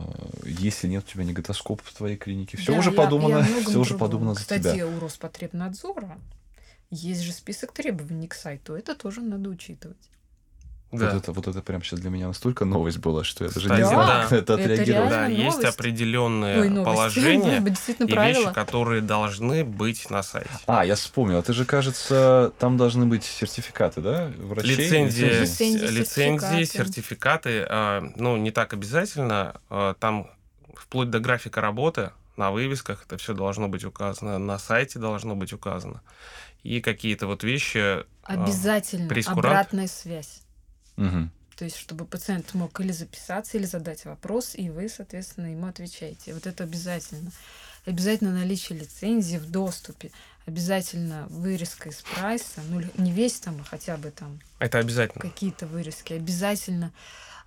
если нет у тебя неготоскопа в твоей клинике, все Да, уже и подумано, многом все уже подумано за Кстати, тебя. у Роспотребнадзора есть же список требований к сайту. Это тоже надо учитывать. Да. Вот это, вот это прям сейчас для меня настолько новость была, что я даже Кстати, не знал, да. как на это Это отреагировать. Да, реально есть новость. определенные Ой, новость. положения быть, и правила. вещи, которые должны быть на сайте. А, я вспомнил. Это же, кажется, там должны быть сертификаты, да? Врачей? Лицензии, Лицензии, лицензии, сертификаты. сертификаты, а, ну, не так обязательно. а, Там вплоть до графика работы на вывесках это все должно быть указано, на сайте должно быть указано. И какие-то вот вещи... а, Обязательно прейскурант? обратная связь. Мгм. То есть, чтобы пациент мог или записаться, или задать вопрос, и вы, соответственно, ему отвечаете. Вот это обязательно. Обязательно наличие лицензии в доступе. Обязательно вырезка из прайса. Ну, не весь там, а хотя бы там Это обязательно. какие-то вырезки. Обязательно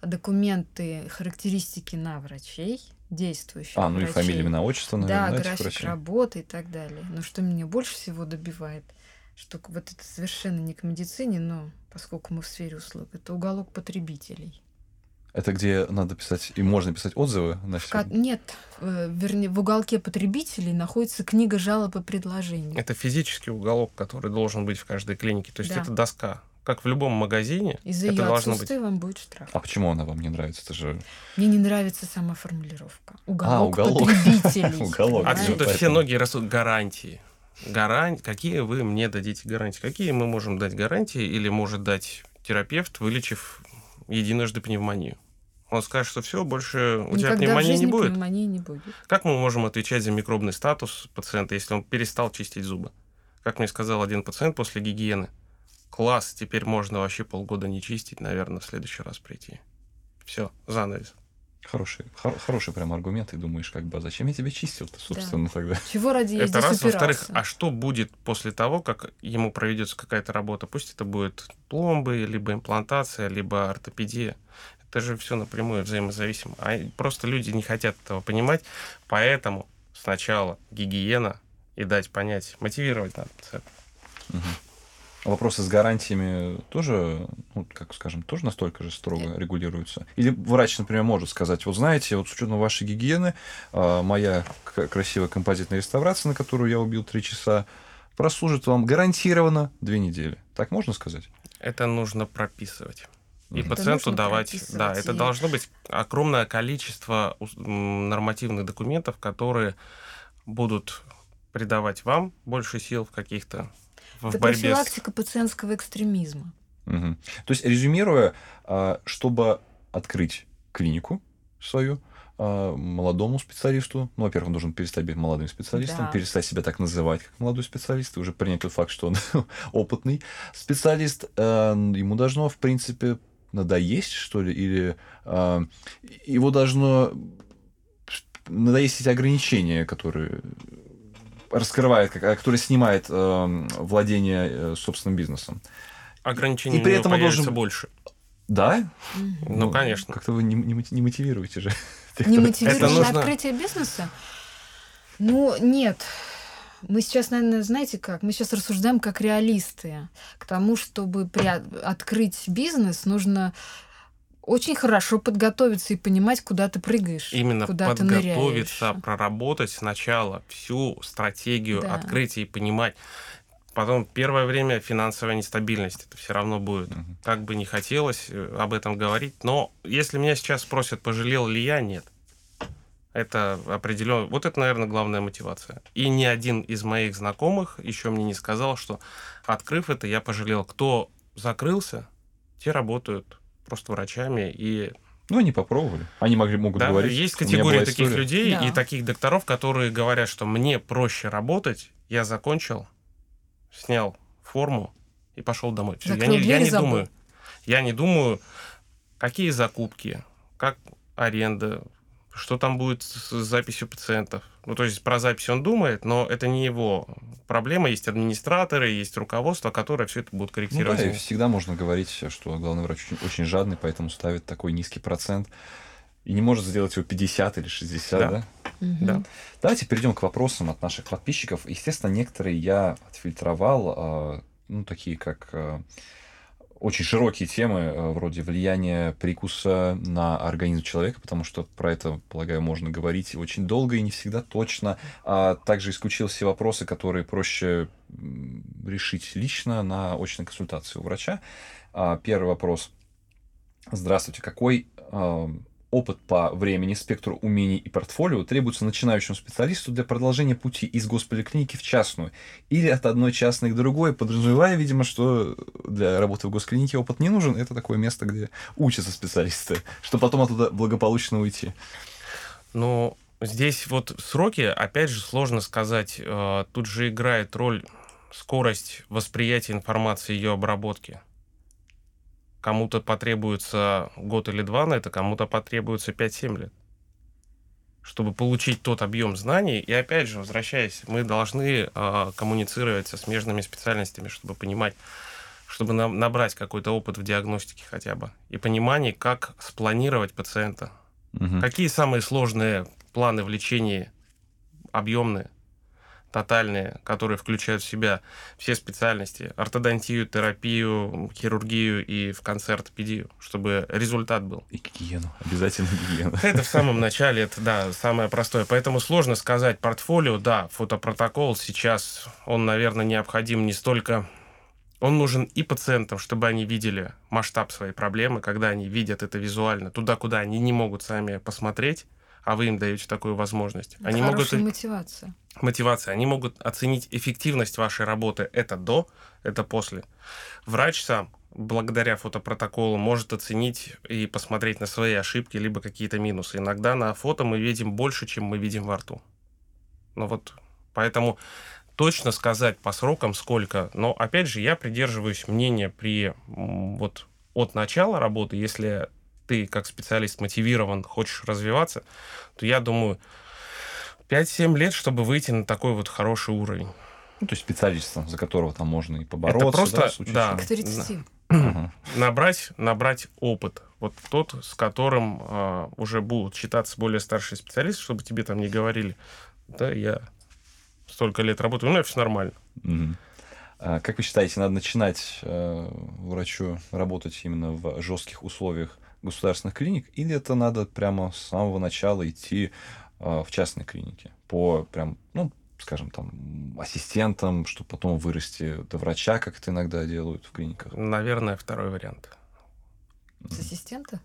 документы, характеристики на врачей, действующих А, ну и врачей. фамилия, имена, отчество, Да, наверное, этих график врачей. работы и так далее. Но что меня больше всего добивает, что вот это совершенно не к медицине, но поскольку мы в сфере услуг, это уголок потребителей. Это где надо писать, и можно писать отзывы на В ка- Нет, э, вернее, в уголке потребителей находится книга жалоб и предложений. Это физический уголок, который должен быть в каждой клинике. То есть Да. это доска. Как в любом магазине, Из-за это ее должно быть. вам будет штраф. А почему она вам не нравится? Это же... Мне не нравится сама формулировка. Уголок, А, уголок. потребителей. Уголок. Отсюда все ноги растут гарантии. Гарань... Какие вы мне дадите гарантии? Какие мы можем дать гарантии или может дать терапевт, вылечив единожды пневмонию? Он скажет, что все, больше у тебя Никогда в пневмонии не будет. пневмонии не будет. Как мы можем отвечать за микробный статус пациента, если он перестал чистить зубы? Как мне сказал один пациент после гигиены, класс, теперь можно вообще полгода не чистить, наверное, в следующий раз прийти. Все, занавес. Хороший, хор- хороший прям аргумент, и думаешь, как бы, а зачем я тебя чистил-то, собственно, тогда? Чего ради я Это раз. Во-вторых, а что будет после того, как ему проведется какая-то работа? Пусть это будет пломбы, либо имплантация, либо ортопедия. Это же все напрямую взаимозависимо. А просто люди не хотят этого понимать, поэтому сначала гигиена и дать понять, мотивировать надо пациента. Вопросы с гарантиями тоже, ну, как скажем, тоже настолько же строго регулируются? Или врач, например, может сказать, вот знаете, вот с учетом вашей гигиены, а, моя красивая композитная реставрация, на которую я убил три часа, прослужит вам гарантированно две недели. Так можно сказать? Это нужно прописывать. И. Это пациенту давать, да, это и- должно быть огромное количество нормативных документов, которые будут придавать вам больше сил в каких-то в Это борьбе с... профилактика пациентского экстремизма. Мгм. То есть, резюмируя, а, чтобы открыть клинику свою, а, молодому специалисту, ну, во-первых, он должен перестать быть молодым специалистом, Да. перестать себя так называть, как молодой специалист, и уже принять тот факт, что он опытный специалист, а, ему должно, в принципе, надоесть, что ли, или а, его должно надоесть эти ограничения, которые раскрывает, а, которые снимает а, владение э, собственным бизнесом. ограничений И при этом он должен- больше. Да? Мгм. Ну, конечно. Как-то вы не, не не мотивируете же. Не Это на нужно- открытие бизнеса? Ну, нет. Мы сейчас, наверное, знаете как? Мы сейчас рассуждаем как реалисты. К тому, чтобы при- открыть бизнес, нужно очень хорошо подготовиться и понимать, куда ты прыгаешь, Именно куда ты подготовиться, ныряешь. проработать сначала всю стратегию Да. открытия и понимать. Потом первое время финансовая нестабильность. Это все равно будет. Мгм. Как бы не хотелось э, об этом говорить, но если меня сейчас спросят, пожалел ли я, нет. Это определенно. Вот это, наверное, главная мотивация. И ни один из моих знакомых еще мне не сказал, что открыв это, я пожалел. Кто закрылся, те работают просто врачами. И Ну, они попробовали. Они могли, могут да, говорить. есть «У меня категория таких история». людей Да. и таких докторов, которые говорят, что мне проще работать, я закончил, снял форму и пошел домой. Всё, я не, я не забыл. думаю. Я не думаю, какие закупки, как аренда, что там будет с записью пациентов. Ну, то есть про запись он думает, но это не его проблема. Есть администраторы, есть руководство, которое все это будет Ну корректировать. да, за и всегда можно говорить, что главный врач очень, очень жадный, поэтому ставит такой низкий процент. И не может сделать его 50 или 60, да? Да. Мгм. Да. Давайте перейдем к вопросам от наших подписчиков. Естественно, некоторые я отфильтровал, а, ну, такие как а, очень широкие темы, а, вроде влияния прикуса на организм человека, потому что про это, полагаю, можно говорить очень долго и не всегда точно. А также исключил все вопросы, которые проще решить лично на очной консультации у врача. А, Первый вопрос. Здравствуйте. Какой а, опыт по времени, спектру умений и портфолио требуется начинающему специалисту для продолжения пути из госполиклиники в частную или от одной частной к другой, подразумевая, видимо, что для работы в госклинике опыт не нужен. Это такое место, где учатся специалисты, чтобы потом оттуда благополучно уйти. Ну, здесь вот сроки, опять же, сложно сказать. Э, Тут же играет роль скорость восприятия информации, ее обработки. Кому-то потребуется год или два на это, кому-то потребуется 5-7 лет. Чтобы получить тот объем знаний, и опять же, возвращаясь, мы должны э, коммуницировать со смежными специальностями, чтобы понимать, чтобы на- набрать какой-то опыт в диагностике хотя бы, и понимание, как спланировать пациента, Мгм. Какие самые сложные планы в лечении, объемные? Тотальные, которые включают в себя все специальности, ортодонтию, терапию, хирургию и в конце ортопедию, чтобы результат был. И гигиену, обязательно гигиену. Это в самом начале, это, да, самое простое. Поэтому сложно сказать портфолио, да, фотопротокол сейчас, он, наверное, необходим не столько он нужен и пациентам, чтобы они видели масштаб своей проблемы, когда они видят это визуально, туда, куда они не могут сами посмотреть, а вы им даете такую возможность. Это они могут мотивация. мотивация. Они могут оценить эффективность вашей работы. Это до, это после. Врач сам, благодаря фотопротоколу, может оценить и посмотреть на свои ошибки, либо какие-то минусы. Иногда на фото мы видим больше, чем мы видим во рту. Ну вот, поэтому точно сказать по срокам сколько, но опять же я придерживаюсь мнения при вот от начала работы, если ты как специалист мотивирован, хочешь развиваться, то я думаю 5-7 лет, чтобы выйти на такой вот хороший уровень. Ну, то есть специалистом, за которого там можно и побороться. Это просто, да, в случае да. чего. К 30. Ага. Набрать, набрать опыт. Вот тот, с которым а, уже будут считаться более старшие специалисты, чтобы тебе там не говорили, да, я столько лет работаю, ну, это все нормально. А Как вы считаете, надо начинать э, врачу работать именно в жестких условиях государственных клиник, или это надо прямо с самого начала идти э, в частные клиники по прям, ну, скажем, там, ассистентам, чтобы потом вырасти до врача, как это иногда делают в клиниках? Наверное, второй вариант. С ассистента?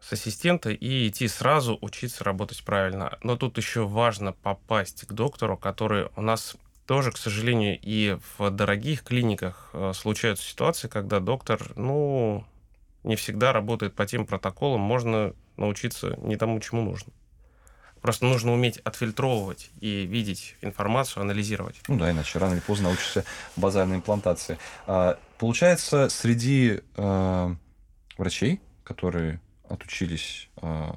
с ассистента и идти сразу учиться работать правильно. Но тут еще важно попасть к доктору, который у нас тоже, к сожалению, и в дорогих клиниках э, случаются ситуации, когда доктор, ну, не всегда работает по тем протоколам, можно научиться не тому, чему нужно. Просто нужно уметь отфильтровывать и видеть информацию, анализировать. Ну да, иначе рано или поздно научишься базальной имплантации. А, получается, среди э, врачей, которые отучились, э,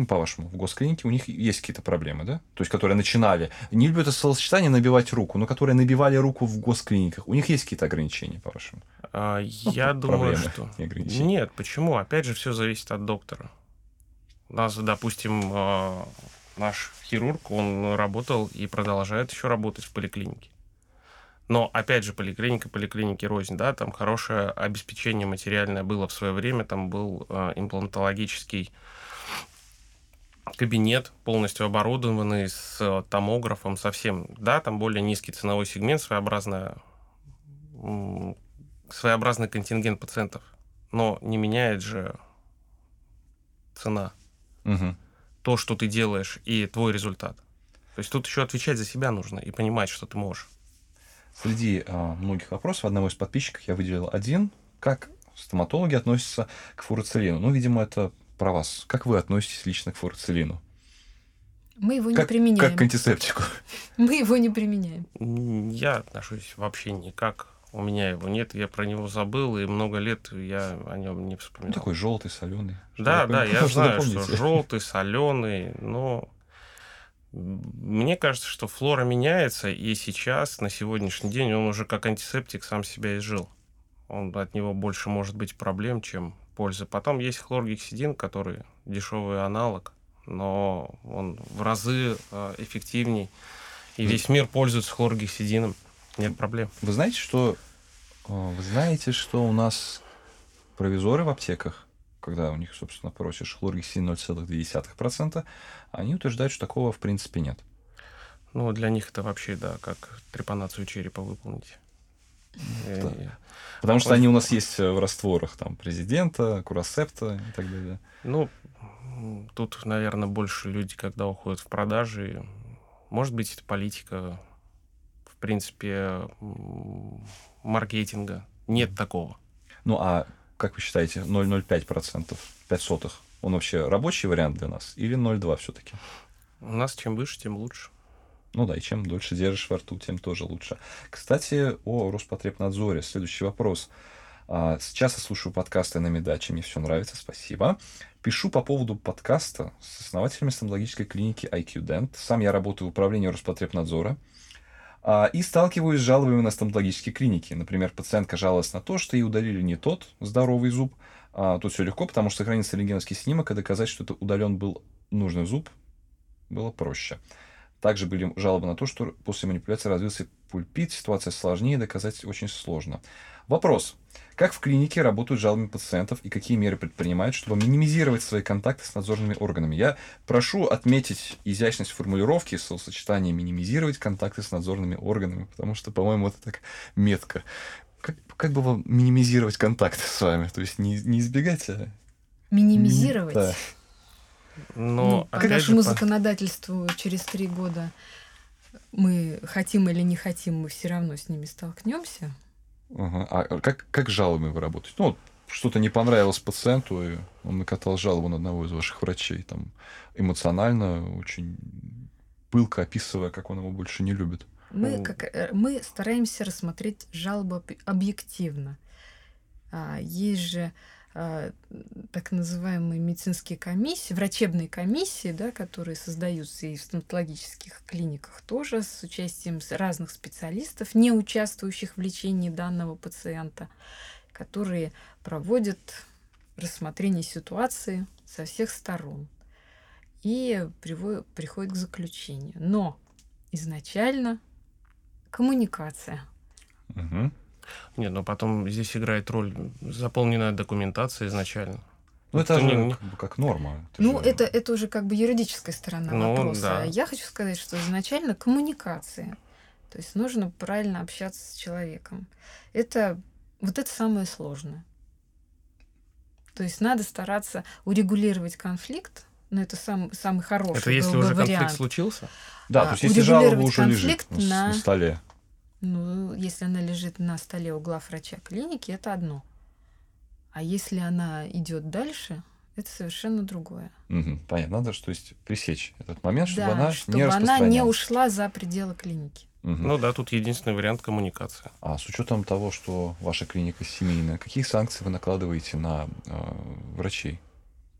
ну, по-вашему, в госклинике, у них есть какие-то проблемы, да? То есть, которые начинали, не люблю это словосочетание набивать руку, но которые набивали руку в госклиниках, у них есть какие-то ограничения, по-вашему? А, Я Ну, думаю, проблемы что... Нет, почему? Опять же, все зависит от доктора. У нас, допустим, э, наш хирург, он работал и продолжает еще работать в поликлинике. Но, опять же, поликлиника, поликлиники рознь, да, там хорошее обеспечение материальное было в свое время, там был э, имплантологический кабинет, полностью оборудованный с э, томографом, совсем, да, там более низкий ценовой сегмент, своеобразная, своеобразный контингент пациентов. Но не меняет же цена Мгм. то, что ты делаешь, и твой результат. То есть тут еще отвечать за себя нужно и понимать, что ты можешь. Среди а, многих вопросов одного из подписчиков я выделил один. Как стоматологи относятся к фурацилину? Ну, видимо, это про вас. Как вы относитесь лично к фурацилину? Мы его не Как, применяем. как к антисептику? Мы его не применяем. Я отношусь вообще никак. У меня его нет, я про него забыл, и много лет я о нем не Ну, вспоминал. такой желтый, соленый. Да, да, я знаю, что желтый, соленый, но мне кажется, что флора меняется, и сейчас, на сегодняшний день, он уже как антисептик сам себя изжил. Он, от него больше может быть проблем, чем пользы. Потом есть хлоргексидин, который дешевый аналог, но он в разы э, эффективней. И весь мир пользуется хлоргексидином. Нет проблем. Вы знаете, что э, вы знаете, что у нас провизоры в аптеках, когда у них, собственно, просишь хлоргексидин 0,2%, они утверждают, что такого в принципе нет. Ну, для них это вообще, да, как трепанацию черепа выполнить. Э, Да. Потому что они у нас есть э, в растворах там президента, курасепта и так далее. Ну, тут, наверное, больше люди, когда уходят в продажи, может быть, это политика, в принципе, маркетинга. Нет такого. Ну а как вы считаете, 0,05%, 5 сотых, он вообще рабочий вариант для нас или 0,2 все-таки? У нас чем выше, тем лучше. Ну да, и чем дольше держишь во рту, тем тоже лучше. Кстати, о Роспотребнадзоре. Следующий вопрос. А, Сейчас я слушаю подкасты на Медаче, мне все нравится, спасибо. Пишу по поводу подкаста с основателями стоматологической клиники IQ Dent. Сам я работаю в управлении Роспотребнадзора. А, И сталкиваюсь с жалобами на стоматологические клиники. Например, пациентка жаловалась на то, что ей удалили не тот здоровый зуб. А, Тут все легко, потому что сохранится рентгеновский снимок, и доказать, что это удален был нужный зуб, было проще. Также были жалобы на то, что после манипуляции развился пульпит, ситуация сложнее, доказать очень сложно. Вопрос. Как в клинике работают жалобами пациентов и какие меры предпринимают, чтобы минимизировать свои контакты с надзорными органами? Я прошу отметить изящность формулировки, словосочетание «минимизировать контакты с надзорными органами», потому что, по-моему, это так метко. Как, как бы вам минимизировать контакты с вами? То есть не, не избегать, а... Минимизировать? Да. Но, ну, по нашему же, по- законодательству через три года мы хотим или не хотим, мы все равно с ними столкнемся. Ага. А как, как с жалобами вы работаете? Ну, что-то не понравилось пациенту, и он накатал жалобу на одного из ваших врачей, там, эмоционально, очень пылко описывая, как он его больше не любит. Мы, Ну. как, э, мы стараемся рассмотреть жалобу об- объективно. А, Есть же а, так называемые медицинские комиссии, врачебные комиссии, да, которые создаются и в стоматологических клиниках тоже с участием разных специалистов, не участвующих в лечении данного пациента, которые проводят рассмотрение ситуации со всех сторон и приходят к заключению. Но изначально коммуникация. Мгм. Нет, но потом здесь играет роль заполненная документация изначально. Ну, это Это же не- как, бы как норма. Это Ну, же- это, это уже как бы юридическая сторона Ну, вопроса. да. Я хочу сказать, что изначально коммуникация. То есть нужно правильно общаться с человеком. Это вот это самое сложное. То есть надо стараться урегулировать конфликт, но это сам, самый хороший Это если уже конфликт вариант. случился? Да, а, то есть если жалоба урегулировать уже лежит конфликт на- на столе. Ну, если она лежит на столе у главврача клиники, это одно. А если она идет дальше, это совершенно другое. Мгм, понятно. Надо, что есть пресечь этот момент, чтобы да, она чтобы не она не ушла за пределы клиники. Мгм. Ну да, тут единственный вариант коммуникация. А с учетом того, что ваша клиника семейная, какие санкции вы накладываете на э, врачей?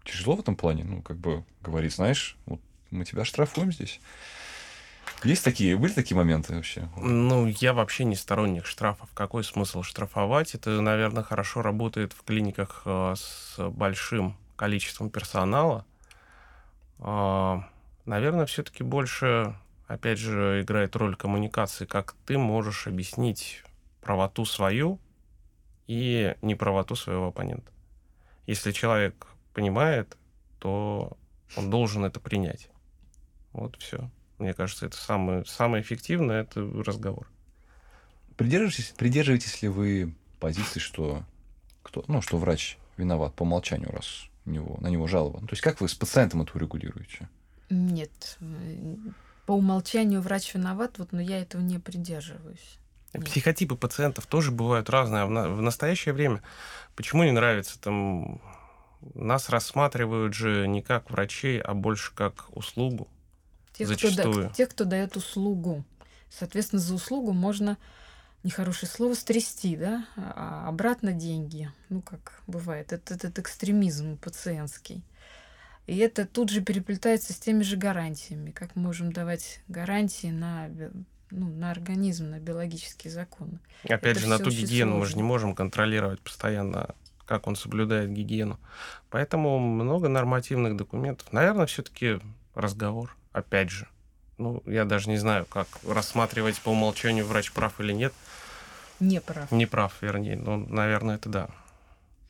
Тяжело в этом плане? Ну, как бы говорить, знаешь, вот мы тебя штрафуем здесь. Есть такие, были такие моменты вообще? Ну, я вообще не сторонник штрафов. Какой смысл штрафовать? Это, наверное, хорошо работает в клиниках э, с большим количеством персонала. А, Наверное, все-таки больше, опять же, играет роль коммуникации, как ты можешь объяснить правоту свою и неправоту своего оппонента. Если человек понимает, то он должен это принять. Вот все. Мне кажется, это самое, самое эффективное это разговор. Придерживаетесь, придерживаетесь ли вы позиции, что, кто, ну, что врач виноват по умолчанию, раз у него, на него жалоба? Ну, то есть как вы с пациентом это урегулируете? Нет. э, По умолчанию врач виноват, вот, но я этого не придерживаюсь. Нет. Психотипы пациентов тоже бывают разные. А в, на- в настоящее время почему не нравится там нас рассматривают же не как врачей, а больше как услугу. Тех, кто, Зачастую. да- тех, кто дает услугу. Соответственно, за услугу можно нехорошее слово стрясти, да, а обратно деньги. Ну, как бывает, это этот экстремизм пациентский. И это тут же переплетается с теми же гарантиями. Как мы можем давать гарантии на, ну, на организм, на биологические законы. Опять Это же, на ту гигиену мы же сложно. не можем контролировать постоянно, как он соблюдает гигиену. Поэтому много нормативных документов. Наверное, все-таки разговор. Опять же. Ну, я даже не знаю, как рассматривать по умолчанию врач прав или нет. Не прав. Не прав, вернее. Ну, наверное, это да.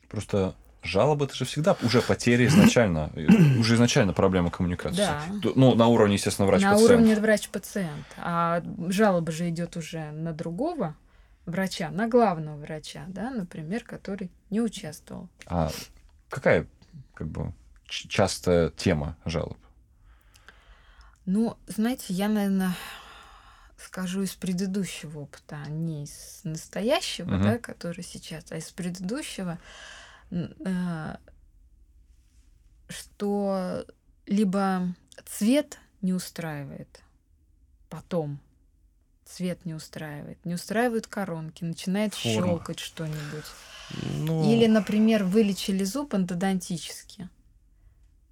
Просто жалоба это же всегда уже потеря изначально, уже изначально проблема коммуникации. Да. Ну, на уровне, естественно, на врач-пациент. уровне врач-пациент. А жалоба же идет уже на другого врача, на главного врача, да, например, который не участвовал. А какая, как бы, частая тема жалоб? Ну, знаете, я, наверное, скажу из предыдущего опыта, а не из настоящего, Мгм. да, который сейчас, а из предыдущего, э, что либо цвет не устраивает, потом цвет не устраивает, не устраивают коронки, начинает Форма. щелкать что-нибудь. Ну, Или, например, вылечили зуб эндодонтически,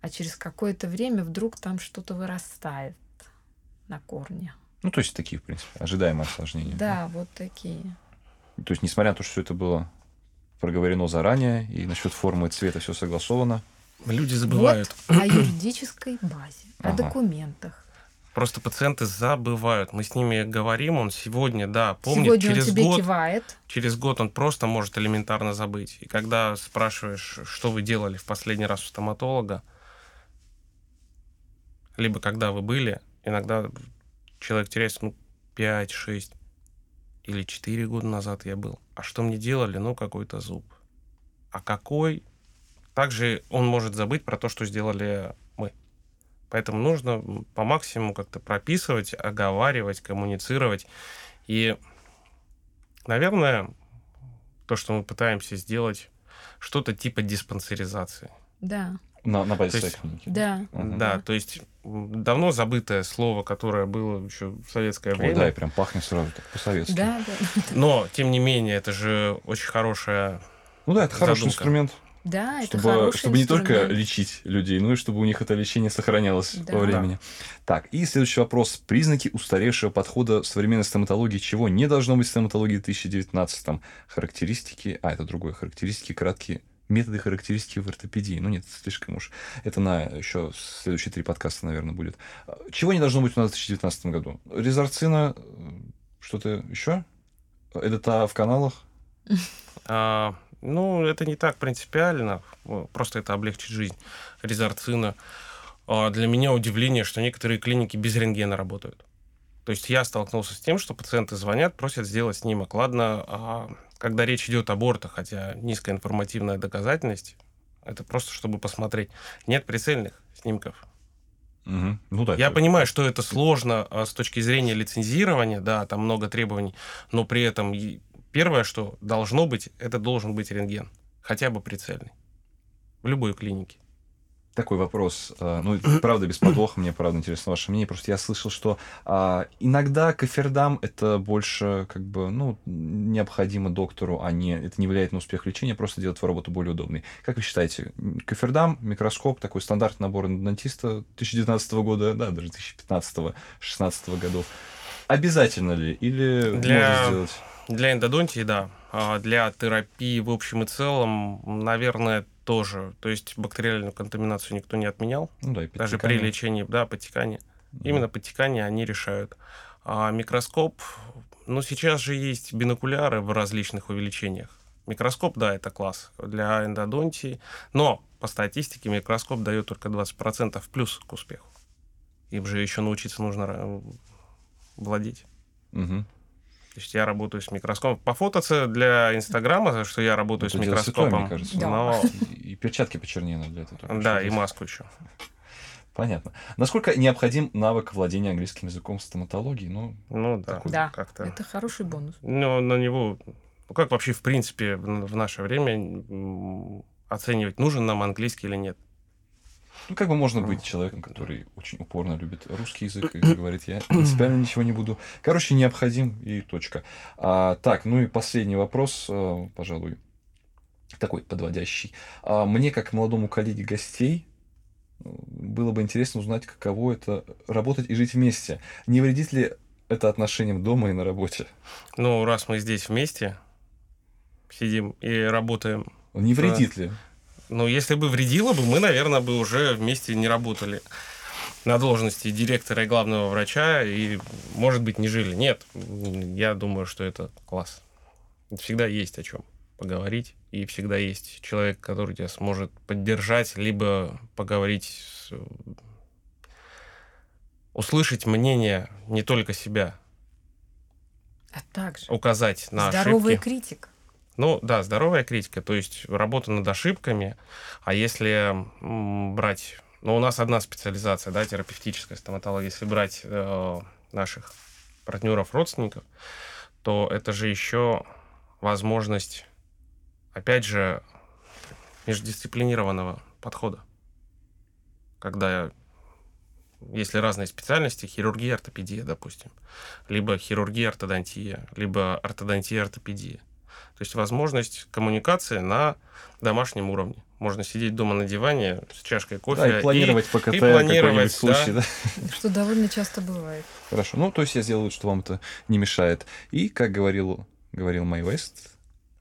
а через какое-то время вдруг там что-то вырастает на корне. Ну, то есть такие, в принципе, ожидаемые осложнения. Да, вот такие. То есть, несмотря на то, что все это было проговорено заранее, и насчет формы и цвета все согласовано. люди забывают. Вот о юридической базе, о Ага. документах. Просто пациенты забывают. Мы с ними говорим, он сегодня, да, помнит, Сегодня через он тебе год, кивает. через год он просто может элементарно забыть. И когда спрашиваешь, что вы делали в последний раз у стоматолога, либо когда вы были, иногда человек теряется, ну, 5, 6 или 4 года назад я был. А что мне делали? Ну, какой-то зуб. А какой? Также он может забыть про то, что сделали мы. Поэтому нужно по максимуму как-то прописывать, оговаривать, коммуницировать. И, наверное, то, что мы пытаемся сделать, что-то типа диспансеризации. Да, На, на базе То своей есть- клиники. да. Мгм. Да, то есть давно забытое слово, которое было еще в советское Ой, время. да, и прям пахнет сразу так по-советски. Да, да. Но, тем не менее, это же очень хорошая... Ну да, это хороший Задумка. инструмент, Да, это чтобы, хороший чтобы не только лечить людей, но и чтобы у них это лечение сохранялось Да. во времени. Так, и следующий вопрос. Признаки устаревшего подхода в современной стоматологии. Чего не должно быть в стоматологии в 2019 Характеристики... А, это другое. Характеристики краткие. Методы характеристики в ортопедии. Ну нет, слишком уж. Это на еще следующие три подкаста, наверное, будет. Чего не должно быть у нас в 2019 году? Резорцина, э, что-то еще? Это в каналах? а, ну, это не так принципиально, просто это облегчит жизнь. Резорцина. А, для меня удивление, что некоторые клиники без рентгена работают. То есть я столкнулся с тем, что пациенты звонят, просят сделать снимок. Ладно, а когда речь идет о абортах, хотя низкая информативная доказательность, это просто чтобы посмотреть. Нет прицельных снимков. Мгм. Ну да. Я это- понимаю, что это сложно а, с точки зрения лицензирования, да, там много требований, но при этом первое, что должно быть, это должен быть рентген, хотя бы прицельный, в любой клинике. Такой вопрос. а, Ну, правда, без подвоха, мне правда интересно ваше мнение. Просто я слышал, что а, иногда кофердам это больше как бы, ну, необходимо доктору, а не, это не влияет на успех лечения, просто делает твою работу более удобной. Как вы считаете, кофердам, микроскоп, такой стандартный набор эндодонтиста 2019 года, да, даже 2015-16 годов, обязательно ли? Или Для- можно сделать? Для эндодонтии, да. А для терапии в общем и целом, наверное, тоже. То есть бактериальную контаминацию никто не отменял. Ну да, и Даже при подтекание. лечении, да, подтекания. Мгм. Именно подтекания они решают. А микроскоп, ну, сейчас же есть бинокуляры в различных увеличениях. Микроскоп, да, это класс для эндодонтии, но по статистике микроскоп дает только 20% плюс к успеху. Им же еще научиться нужно ра- владеть. Мгм. То есть я работаю с микроскопом. По фото для Инстаграма, что я работаю Это с дело святое, микроскопом. мне кажется. Да. но- И, и перчатки почернее надо для этого. да, и маску еще. Понятно. Насколько необходим навык владения английским языком в стоматологии? Ну, Ну да, Такой, Да, как-то. это хороший бонус. Но на него, ну как вообще в принципе в наше время оценивать, нужен нам английский или нет? Ну, как бы можно быть человеком, который очень упорно любит русский язык и говорит, я принципиально ничего не буду. Короче, необходим и точка. А, так, ну и последний вопрос, э, пожалуй, такой подводящий. А, мне, как молодому коллеге гостей, было бы интересно узнать, каково это работать и жить вместе. Не вредит ли это отношениям дома и на работе? Ну, раз мы здесь вместе сидим и работаем, Не вредит ли? Ну, если бы вредило бы, мы, наверное, бы уже вместе не работали на должности директора и главного врача, и, может быть, не жили. Нет, я думаю, что это класс. Всегда есть о чем поговорить, и всегда есть человек, который тебя сможет поддержать, либо поговорить, с- услышать мнение не только себя, А также указать на здоровый ошибки. критик. Ну да, здоровая критика, то есть работа над ошибками. А если брать, ну у нас одна специализация, да, терапевтическая стоматология, если брать э, наших партнеров, родственников, то это же еще возможность, опять же, междисциплинированного подхода, когда если разные специальности, хирургия, ортопедия, допустим, либо хирургия, ортодонтия, либо ортодонтия, ортопедия. То есть возможность коммуникации на домашнем уровне. Можно сидеть дома на диване с чашкой кофе Да, и планировать ПКТ и какой-нибудь планировать, случай, да. Что довольно часто бывает. Хорошо. Ну, то есть я сделаю, что вам это не мешает. И, как говорил, говорил Май Вест,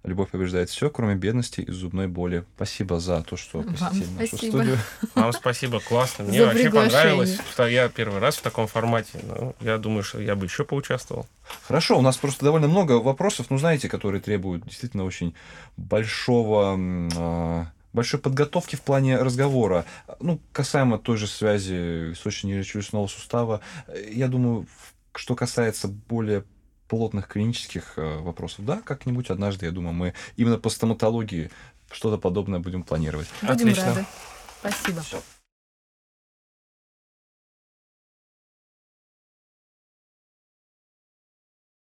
Любовь побеждает все, кроме бедности и зубной боли. Спасибо за то, что Вам посетили нашу спасибо. студию. Вам спасибо, классно. Мне За вообще понравилось, что я первый раз в таком формате. Ну, я думаю, что я бы еще поучаствовал. Хорошо, у нас просто довольно много вопросов, ну, знаете, которые требуют действительно очень большого а, большой подготовки в плане разговора. Ну, касаемо той же связи височно-нижечелюстного сустава, э, я думаю, что касается более плотных клинических э, вопросов, да, как-нибудь однажды, я думаю, мы именно по стоматологии что-то подобное будем планировать. Будем Отлично. рады. Спасибо. Всё.